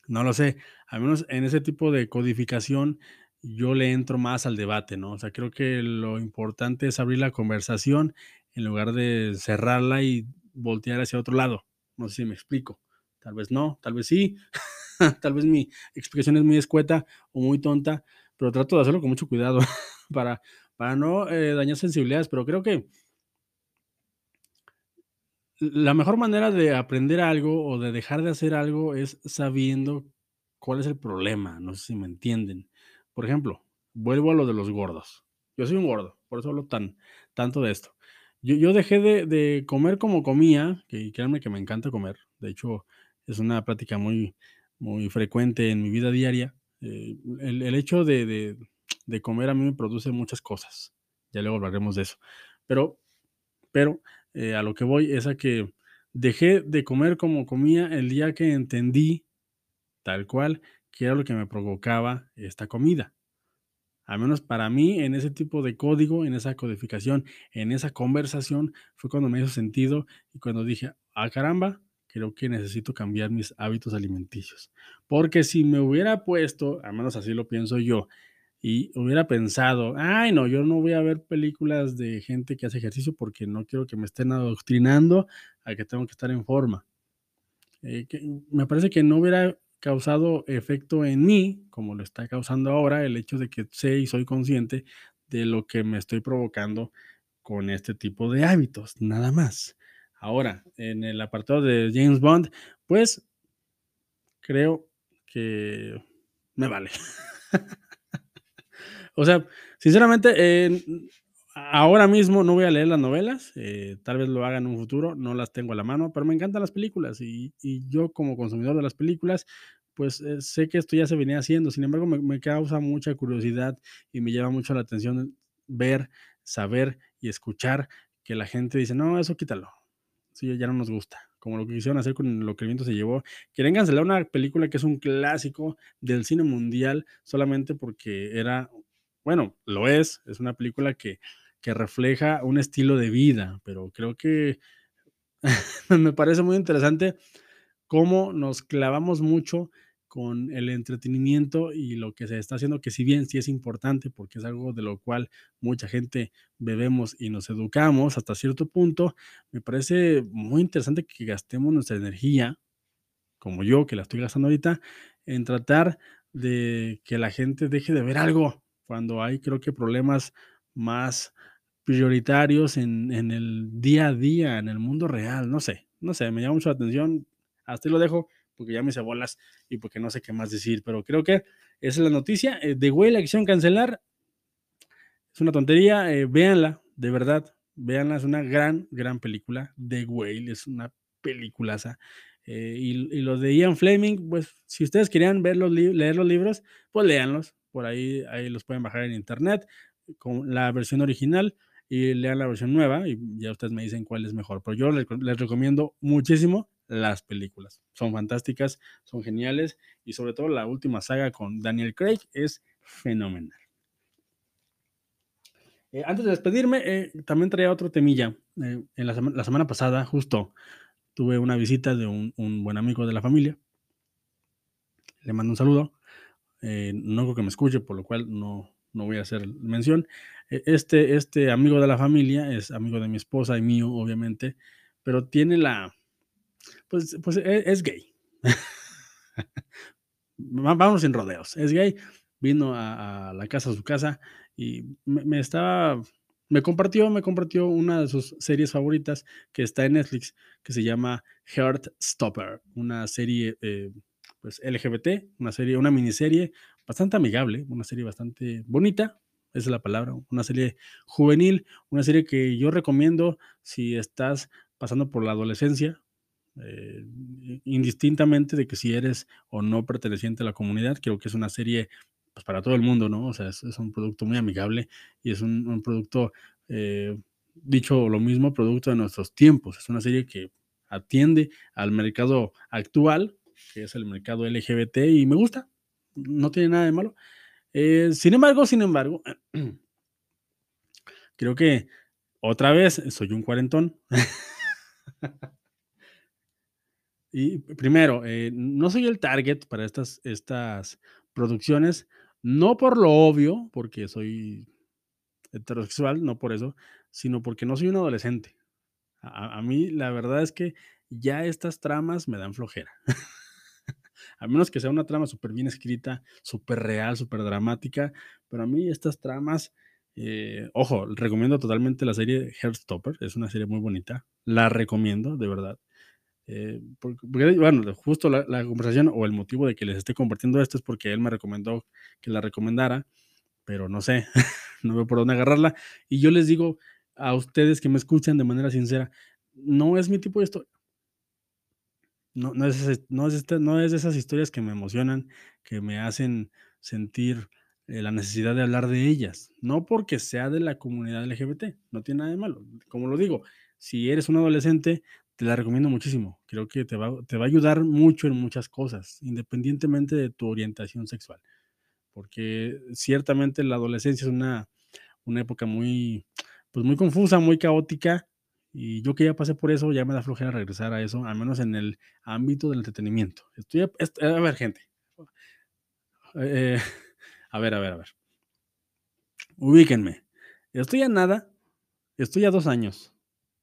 No lo sé, al menos en ese tipo de codificación yo le entro más al debate, ¿no? O sea, creo que lo importante es abrir la conversación en lugar de cerrarla y voltear hacia otro lado. No sé si me explico. Tal vez no, tal vez sí. tal vez mi explicación es muy escueta o muy tonta, pero trato de hacerlo con mucho cuidado para, para no eh, dañar sensibilidades. Pero creo que la mejor manera de aprender algo o de dejar de hacer algo es sabiendo cuál es el problema. No sé si me entienden. Por ejemplo, vuelvo a lo de los gordos. Yo soy un gordo, por eso hablo tan, tanto de esto. Yo, yo dejé de, comer como comía, que créanme que me encanta comer. De hecho, es una práctica muy, muy frecuente en mi vida diaria. Eh, el, el, hecho de, de, de, comer a mí me produce muchas cosas. Ya luego hablaremos de eso. Pero, pero eh, a lo que voy es a que dejé de comer como comía el día que entendí, tal cual, qué era lo que me provocaba esta comida. Al menos para mí, en ese tipo de código, en esa codificación, en esa conversación, fue cuando me hizo sentido y cuando dije, ah, caramba, creo que necesito cambiar mis hábitos alimenticios. Porque si me hubiera puesto, al menos así lo pienso yo, y hubiera pensado, ay, no, yo no voy a ver películas de gente que hace ejercicio porque no quiero que me estén adoctrinando a que tengo que estar en forma. Eh, me parece que no hubiera causado efecto en mí, como lo está causando ahora, el hecho de que sé y soy consciente de lo que me estoy provocando con este tipo de hábitos, nada más. Ahora, en el apartado de James Bond, pues creo que me vale. o sea, sinceramente, eh, ahora mismo no voy a leer las novelas, eh, tal vez lo haga en un futuro, no las tengo a la mano, pero me encantan las películas y, y yo como consumidor de las películas, pues eh, sé que esto ya se venía haciendo, sin embargo me, causa mucha curiosidad y me llama mucho la atención ver, saber y escuchar que la gente dice, no, eso quítalo, sí, ya no nos gusta, como lo que quisieron hacer con lo que el viento se llevó. Quieren cancelar una película que es un clásico del cine mundial solamente porque era, bueno, lo es, es una película que que refleja un estilo de vida, pero creo que me parece muy interesante cómo nos clavamos mucho con el entretenimiento y lo que se está haciendo, que si bien sí es importante, porque es algo de lo cual mucha gente bebemos y nos educamos hasta cierto punto, me parece muy interesante que gastemos nuestra energía, como yo que la estoy gastando ahorita, en tratar de que la gente deje de ver algo, cuando hay creo que problemas más prioritarios en, en, el día a día, en el mundo real, no sé, no sé, me llama mucho la atención, hasta ahí lo dejo porque ya me hice bolas y porque no sé qué más decir, pero creo que esa es la noticia, eh, de güey la quisieron cancelar, es una tontería, eh, véanla, de verdad, véanla, es una gran, gran película, The Whale, es una peliculaza. Eh, y, y, los de Ian Fleming, pues si ustedes querían ver los leer los libros, pues léanlos, por ahí, ahí los pueden bajar en internet con la versión original y lean la versión nueva y ya ustedes me dicen cuál es mejor. Pero yo les, recomiendo muchísimo las películas. Son fantásticas, son geniales y sobre todo la última saga con Daniel Craig es fenomenal. Eh, antes de despedirme, eh, también traía otro temilla. Eh, en la, la, semana pasada, justo, tuve una visita de un, un, buen amigo de la familia. Le mando un saludo. No creo que me escuche, por lo cual no, no voy a hacer mención. Este, este amigo de la familia es amigo de mi esposa y mío, obviamente, pero tiene la... Pues, pues es, es gay. Vamos sin rodeos. Es gay. Vino a, la casa, a su casa, y me, me, estaba, me compartió, me compartió una de sus series favoritas que está en Netflix, que se llama Heartstopper, una serie eh, pues LGBT, una serie, una miniserie bastante amigable, una serie bastante bonita, esa es la palabra, una serie juvenil, una serie que yo recomiendo si estás pasando por la adolescencia, eh, indistintamente de que si eres o no perteneciente a la comunidad, creo que es una serie pues para todo el mundo, ¿no? O sea, es, un producto muy amigable y es un, un producto, eh, dicho lo mismo, producto de nuestros tiempos. Es una serie que atiende al mercado actual, que es el mercado LGBT, y me gusta, no tiene nada de malo. Eh, sin embargo, sin embargo, creo que otra vez soy un cuarentón. y primero, eh, no soy el target para estas, estas producciones no por lo obvio, porque soy heterosexual, no por eso, sino porque no soy un adolescente. A, a mí la verdad es que ya estas tramas me dan flojera. a menos que sea una trama súper bien escrita, súper real, súper dramática, pero a mí estas tramas, eh, ojo, recomiendo totalmente la serie Heartstopper, es una serie muy bonita, la recomiendo, de verdad. Eh, porque, bueno, justo la, la, conversación o el motivo de que les esté compartiendo esto es porque él me recomendó que la recomendara, pero no sé, no veo por dónde agarrarla. Y yo les digo a ustedes que me escuchan de manera sincera, no es mi tipo de historia. No, no, es, no, es no es de esas historias que me emocionan, que me hacen sentir eh, la necesidad de hablar de ellas. No porque sea de la comunidad LGBT, no tiene nada de malo. Como lo digo, si eres un adolescente, te la recomiendo muchísimo. Creo que te va, te va a ayudar mucho en muchas cosas, independientemente de tu orientación sexual. Porque ciertamente la adolescencia es una, una época muy, pues muy confusa, muy caótica. Y yo que ya pasé por eso, ya me da flojera regresar a eso, al menos en el ámbito del entretenimiento. Estoy a, a ver, gente. Eh, a ver, a ver, a ver. Ubíquenme. Estoy a nada, estoy a dos años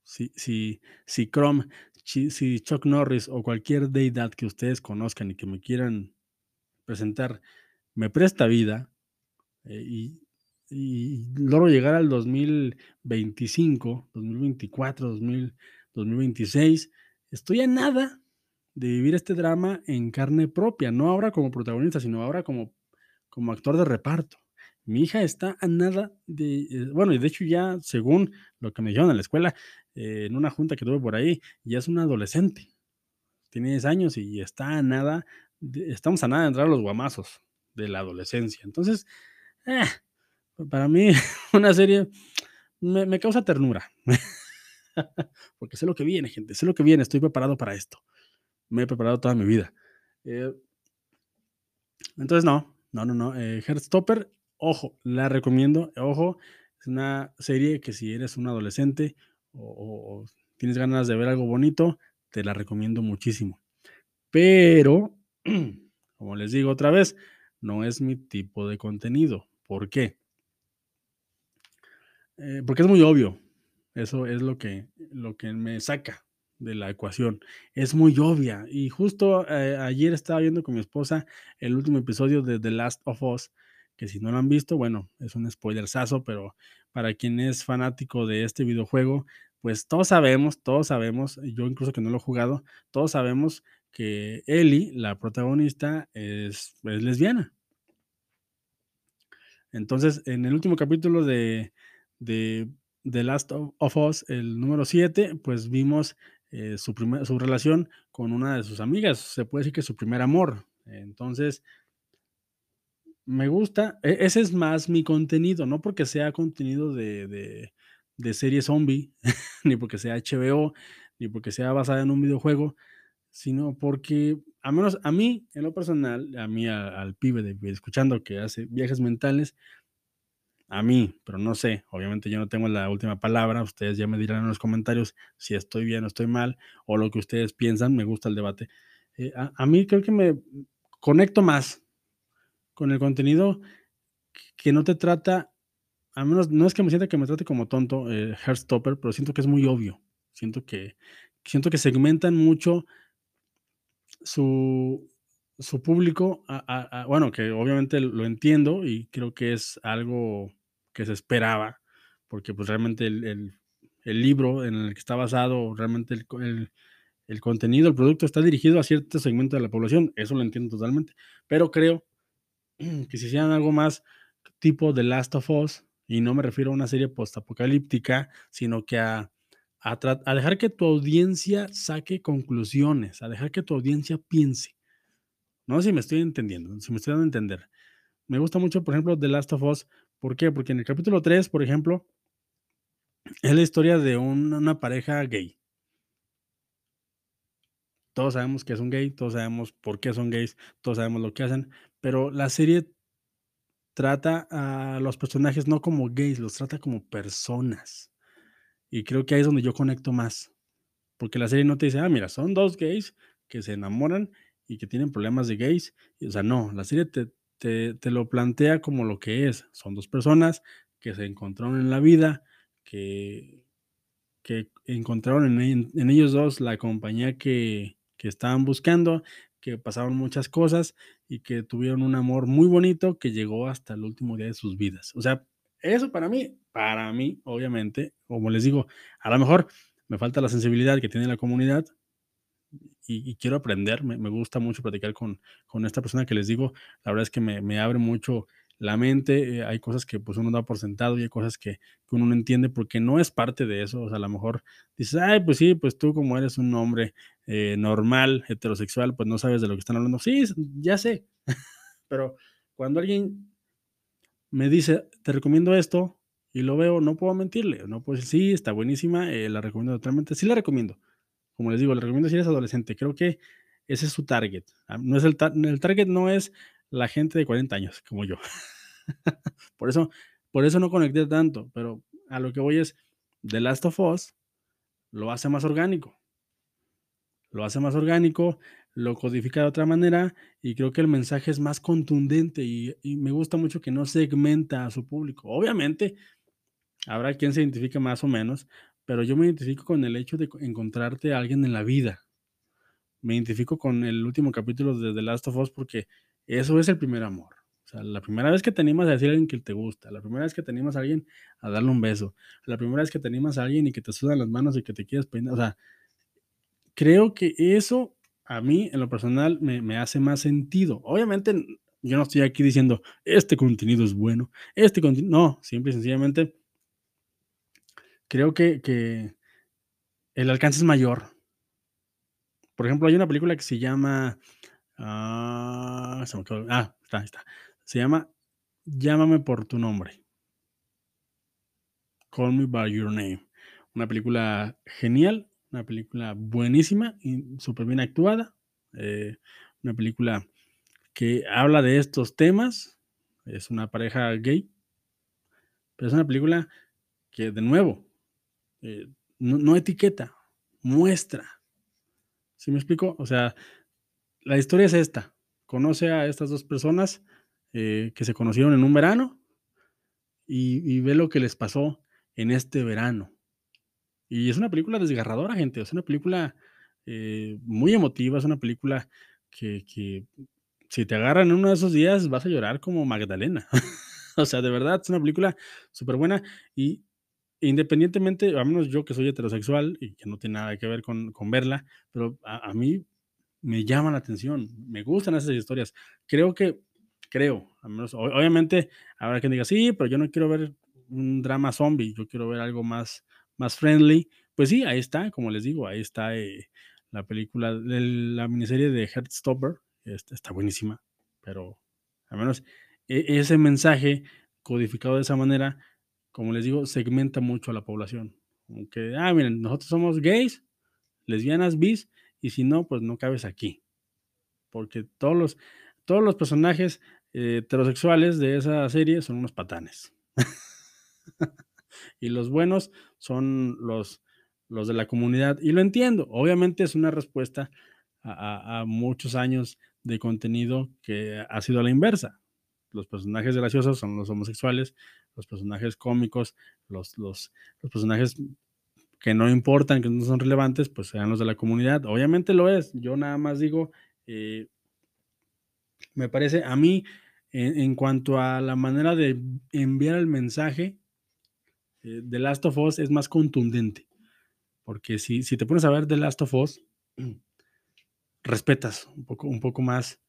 si, si, si Chrome, si Chuck Norris o cualquier deidad que ustedes conozcan y que me quieran presentar me presta vida eh, y, y, logro llegar al 2025, 2024, 2000, 2026, estoy a nada de vivir este drama en carne propia, no ahora como protagonista, sino ahora como, como actor de reparto. Mi hija está a nada de, eh, bueno, y de hecho ya, según lo que me dijeron en la escuela, eh, en una junta que tuve por ahí, ya es una adolescente. Tiene 10 años y está a nada, estamos a nada de entrar a los guamazos de la adolescencia. Entonces, eh, para mí, una serie me, causa ternura. Porque sé lo que viene, gente, sé lo que viene, estoy preparado para esto. Me he preparado toda mi vida. Eh, entonces, no, no, no, no. Eh, Heartstopper ojo, la recomiendo, ojo, es una serie que si eres un adolescente o, tienes ganas de ver algo bonito, te la recomiendo muchísimo. Pero, como les digo otra vez, no es mi tipo de contenido. ¿Por qué? Eh, porque es muy obvio. Eso es lo que, lo que me saca de la ecuación. Es muy obvia. Y justo eh, ayer estaba viendo con mi esposa el último episodio de The Last of Us que si no lo han visto, bueno, es un spoilersazo, pero para quien es fanático de este videojuego, pues todos sabemos, todos sabemos, yo incluso que no lo he jugado, todos sabemos que Ellie, la protagonista, es, es lesbiana. Entonces, en el último capítulo de, de The Last of Us, el número 7, pues vimos eh, su, su relación con una de sus amigas, se puede decir que su primer amor. Entonces, me gusta, e, ese es más mi contenido, no porque sea contenido de, de, de serie zombie, ni porque sea HBO, ni porque sea basada en un videojuego, sino porque, a menos a mí, en lo personal, a mí, al pibe de, escuchando que hace viajes mentales, a mí, pero no sé, obviamente yo no tengo la última palabra, ustedes ya me dirán en los comentarios si estoy bien o estoy mal, o lo que ustedes piensan, me gusta el debate. Eh, a, mí creo que me conecto más con el contenido que no te trata, al menos no es que me sienta que me trate como tonto, eh, pero siento que es muy obvio, siento que, siento que segmentan mucho su, su público, bueno, que obviamente lo entiendo y creo que es algo que se esperaba, porque pues realmente el, libro en el que está basado, realmente el, el, contenido, el producto está dirigido a cierto segmento de la población, eso lo entiendo totalmente, pero creo que si hicieran algo más tipo The Last of Us, y no me refiero a una serie postapocalíptica, sino que a, a, a dejar que tu audiencia saque conclusiones, a dejar que tu audiencia piense. No sé si me estoy entendiendo, si me estoy dando a entender. Me gusta mucho, por ejemplo, The Last of Us ¿Por qué? Porque en el capítulo 3, por ejemplo, es la historia de una pareja gay. Todos sabemos que es un gay, todos sabemos por qué son gays, todos sabemos lo que hacen, pero la serie trata a los personajes no como gays, los trata como personas. Y creo que ahí es donde yo conecto más. Porque la serie no te dice, ah, mira, son dos gays que se enamoran y que tienen problemas de gays. o sea, no, la serie te, te, lo plantea como lo que es. Son dos personas que se encontraron en la vida, que, que encontraron en, ellos dos la compañía que, que estaban buscando, que pasaron muchas cosas y que tuvieron un amor muy bonito que llegó hasta el último día de sus vidas. O sea, eso para mí, para mí, obviamente, como les digo, a lo mejor me falta la sensibilidad que tiene la comunidad, y, quiero aprender, me, gusta mucho platicar con, con, esta persona que les digo, la verdad es que me, abre mucho la mente, eh, hay cosas que pues uno da por sentado y hay cosas que, que, uno no entiende porque no es parte de eso, o sea, a lo mejor dices, ay, pues sí, pues tú como eres un hombre eh, normal, heterosexual, pues no sabes de lo que están hablando, sí, ya sé, pero cuando alguien me dice, te recomiendo esto y lo veo, no puedo mentirle, no puedo decir, sí, está buenísima, eh, la recomiendo totalmente, sí la recomiendo, como les digo, les recomiendo si eres adolescente. Creo que ese es su target. Ah, no es el, el target no es la gente de 40 años como yo. por, eso, por eso no conecté tanto, pero a lo que voy es, The Last of Us lo hace más orgánico. Lo hace más orgánico, lo codifica de otra manera y creo que el mensaje es más contundente y, y me gusta mucho que no segmenta a su público. Obviamente, habrá quien se identifique más o menos, pero yo me identifico con el hecho de encontrarte a alguien en la vida. Me identifico con el último capítulo de The Last of Us porque eso es el primer amor. O sea, la primera vez que te animas a decir a alguien que te gusta, la primera vez que te animas a alguien a darle un beso, la primera vez que te animas a alguien y que te sudan las manos y que te quieres peinar, o sea, creo que eso a mí en lo personal me, me hace más sentido. Obviamente yo no estoy aquí diciendo, este contenido es bueno, este contenido, no, simple y sencillamente creo que, el alcance es mayor. Por ejemplo, hay una película que se llama. ah, ah está, está. Se llama Llámame por tu nombre. Call Me By Your Name. Una película genial, una película buenísima súper bien actuada. Eh, una película que habla de estos temas. Es una pareja gay. Pero es una película que, de nuevo, eh, no, etiqueta, muestra. ¿Sí me explico? O sea, la historia es esta. Conoce a estas dos personas eh, que se conocieron en un verano y, ve lo que les pasó en este verano. Y es una película desgarradora, gente. Es una película eh, muy emotiva, es una película que, si te agarran en uno de esos días, vas a llorar como Magdalena. o sea, de verdad, es una película súper buena y independientemente, al menos yo que soy heterosexual y que no tiene nada que ver con, verla, pero a, a, mí me llama la atención, me gustan esas historias. Creo que, creo, al menos, obviamente habrá quien diga, sí, pero yo no quiero ver un drama zombie, yo quiero ver algo más, más friendly. Pues sí, ahí está, como les digo, ahí está eh, la película, la miniserie de Heartstopper, está, está buenísima, pero al menos e, ese mensaje codificado de esa manera, como les digo, segmenta mucho a la población. Aunque, ah, miren, nosotros somos gays, lesbianas, bis, y si no, pues no cabes aquí. Porque todos los, todos los personajes eh, heterosexuales de esa serie son unos patanes. y los buenos son los, los de la comunidad. Y lo entiendo, obviamente es una respuesta a, a, a muchos años de contenido que ha sido a la inversa los personajes graciosos son los homosexuales, los personajes cómicos, los, los, los, personajes que no importan, que no son relevantes, pues sean los de la comunidad. Obviamente lo es. Yo nada más digo, eh, me parece a mí, en, cuanto a la manera de enviar el mensaje, eh, Last of Us es más contundente. Porque si, si te pones a ver The Last of Us, respetas un poco, un poco más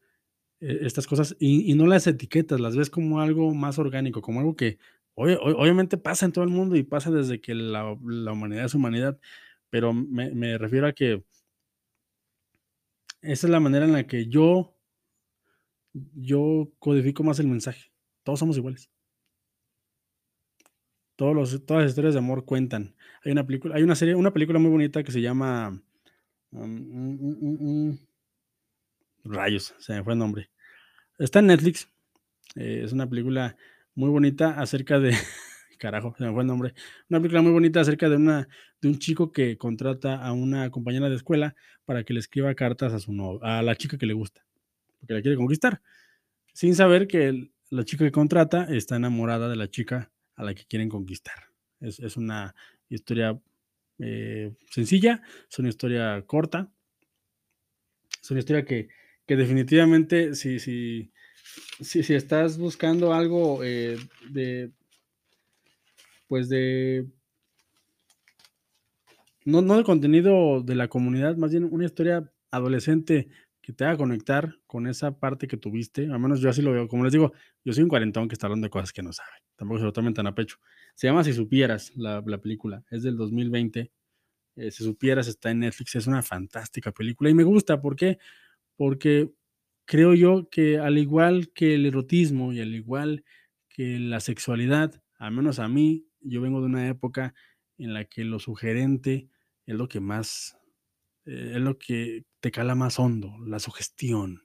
e, estas cosas y, y, no las etiquetas, las ves como algo más orgánico, como algo que obviamente pasa en todo el mundo y pasa desde que la, humanidad es humanidad, pero me, refiero a que esa es la manera en la que yo, yo codifico más el mensaje. Todos somos iguales. Todos los, todas las historias de amor cuentan. Hay una película, hay una serie, una película muy bonita que se llama um, um, um, Rayos, se me fue el nombre. Está en Netflix. Eh, es una película muy bonita acerca de. Carajo, se me fue el nombre. Una película muy bonita acerca de, una, de un chico que contrata a una compañera de escuela para que le escriba cartas a su novio, a la chica que le gusta, porque la quiere conquistar, sin saber que la chica que contrata está enamorada de la chica a la que quieren conquistar. Es, es una historia eh, sencilla, es una historia corta, es una historia que, que definitivamente si, si, si, si, estás buscando algo eh, de, pues de, no, no de contenido de la comunidad, más bien una historia adolescente que te haga conectar con esa parte que tuviste, al menos yo así lo veo, como les digo, yo soy un cuarentón que está hablando de cosas que no sabe, tampoco se lo tomen tan a pecho. Se llama Si Supieras, la, la película, es del 2020, eh, Si Supieras está en Netflix, es una fantástica película y me gusta, ¿por qué? porque creo yo que al igual que el erotismo y al igual que la sexualidad, al menos a mí, yo vengo de una época en la que lo sugerente es lo que más, eh, es lo que te cala más hondo, la sugestión,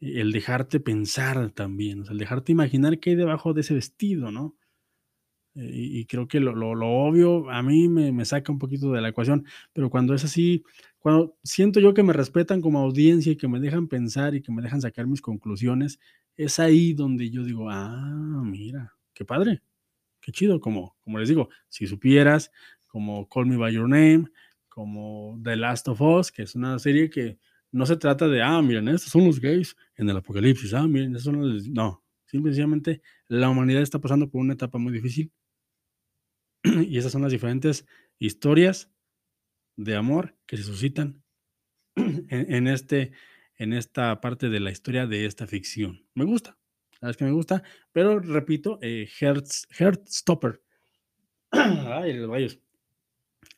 el dejarte pensar también, el dejarte imaginar qué hay debajo de ese vestido, ¿no? Eh, y, y, creo que lo, lo, lo obvio a mí me, me, saca un poquito de la ecuación, pero cuando es así, cuando siento yo que me respetan como audiencia y que me dejan pensar y que me dejan sacar mis conclusiones, es ahí donde yo digo, ah, mira, qué padre, qué chido, como, como les digo, si supieras, como Call Me By Your Name, como The Last of Us, que es una serie que no se trata de, ah, miren, estos son los gays en el apocalipsis, ah, miren, estos son los... No, simplemente la humanidad está pasando por una etapa muy difícil y esas son las diferentes historias de amor que se suscitan en, este, en esta parte de la historia de esta ficción. Me gusta, sabes que me gusta, pero repito, eh, Heartstopper. Ay, los rayos.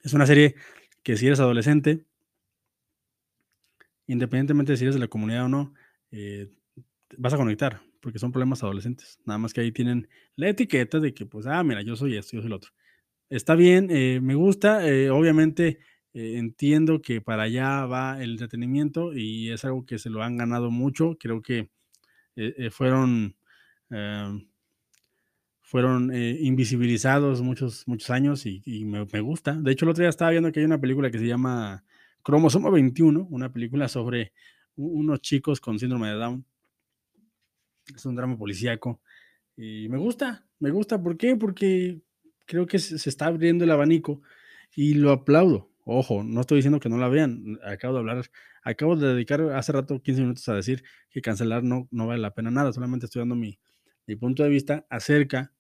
Es una serie que si eres adolescente, independientemente de si eres de la comunidad o no, eh, vas a conectar, porque son problemas adolescentes. Nada más que ahí tienen la etiqueta de que, pues, ah, mira, yo soy esto, yo soy el otro está bien, eh, me gusta, eh, obviamente eh, entiendo que para allá va el entretenimiento y es algo que se lo han ganado mucho, creo que fueron, em, fueron invisibilizados muchos, muchos años y, me, gusta. De hecho, el otro día estaba viendo que hay una película que se llama Cromosoma 21, una película sobre unos chicos con síndrome de Down. Es un drama policíaco y me gusta, me gusta, ¿por qué? Porque creo que se está abriendo el abanico y lo aplaudo. Ojo, no estoy diciendo que no la vean. Acabo de hablar, acabo de dedicar hace rato 15 minutos a decir que cancelar no, no vale la pena nada. Solamente estoy dando mi, mi punto de vista acerca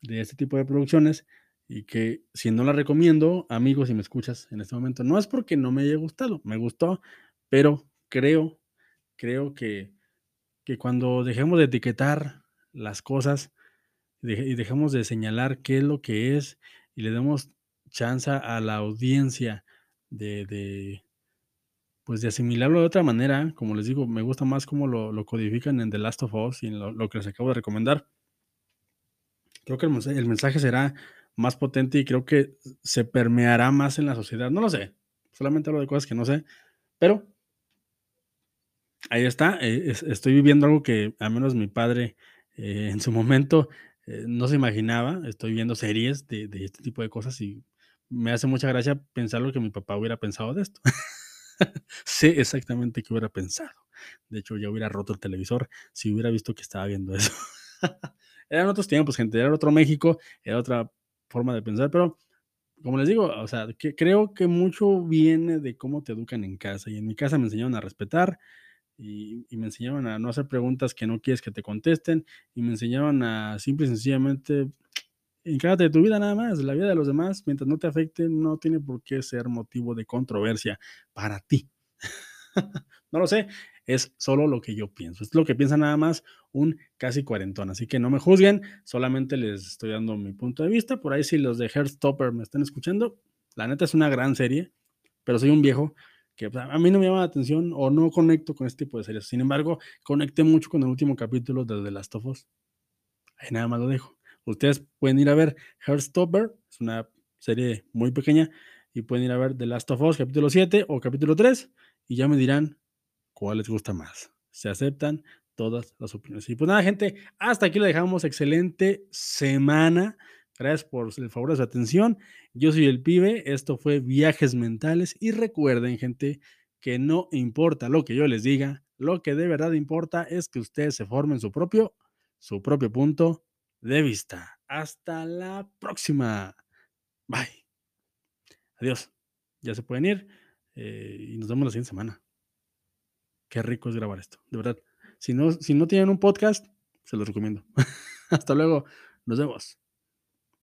de este tipo de producciones y que si no la recomiendo, amigos, si me escuchas en este momento, no es porque no me haya gustado, me gustó, pero creo, creo que, que cuando dejemos de etiquetar las cosas y dejemos de señalar qué es lo que es y le demos chance a la audiencia de, de, pues de asimilarlo de otra manera, como les digo, me gusta más cómo lo, lo codifican en The Last of Us y en lo, lo, que les acabo de recomendar. Creo que el mensaje, será más potente y creo que se permeará más en la sociedad. No lo sé, solamente hablo de cosas que no sé, pero ahí está. Eh, es, estoy viviendo algo que al menos mi padre eh, en su momento eh, no se imaginaba. Estoy viendo series de, de, este tipo de cosas y me hace mucha gracia pensar lo que mi papá hubiera pensado de esto. sé exactamente qué hubiera pensado. De hecho, ya hubiera roto el televisor si hubiera visto que estaba viendo eso. Eran otros tiempos, gente, era otro México, era otra forma de pensar, pero como les digo, o sea, que creo que mucho viene de cómo te educan en casa. Y en mi casa me enseñaron a respetar y, y me enseñaban a no hacer preguntas que no quieres que te contesten y me enseñaban a simple y sencillamente encárgate de tu vida nada más, la vida de los demás, mientras no te afecte, no tiene por qué ser motivo de controversia para ti. no lo sé, es solo lo que yo pienso. Es lo que piensa nada más un casi cuarentón. Así que no me juzguen, solamente les estoy dando mi punto de vista. Por ahí, si los de Heartstopper me están escuchando, la neta es una gran serie, pero soy un viejo que pues, a mí no me llama la atención o no conecto con este tipo de series. Sin embargo, conecté mucho con el último capítulo de The Last of Us. Ahí nada más lo dejo. Ustedes pueden ir a ver Heartstopper, es una serie muy pequeña, y pueden ir a ver The Last of Us capítulo 7 o capítulo 3 y ya me dirán cuál les gusta más. Se aceptan todas las opiniones. Y pues nada, gente, hasta aquí lo dejamos. Excelente semana. Gracias por el favor de su atención. Yo soy el pibe. Esto fue Viajes Mentales. Y recuerden, gente, que no importa lo que yo les diga. Lo que de verdad importa es que ustedes se formen su propio, su propio punto de vista. Hasta la próxima. Bye. Adiós. Ya se pueden ir. Eh, y nos vemos la siguiente semana. Qué rico es grabar esto, de verdad. Si no, si no tienen un podcast, se los recomiendo. Hasta luego. Nos vemos.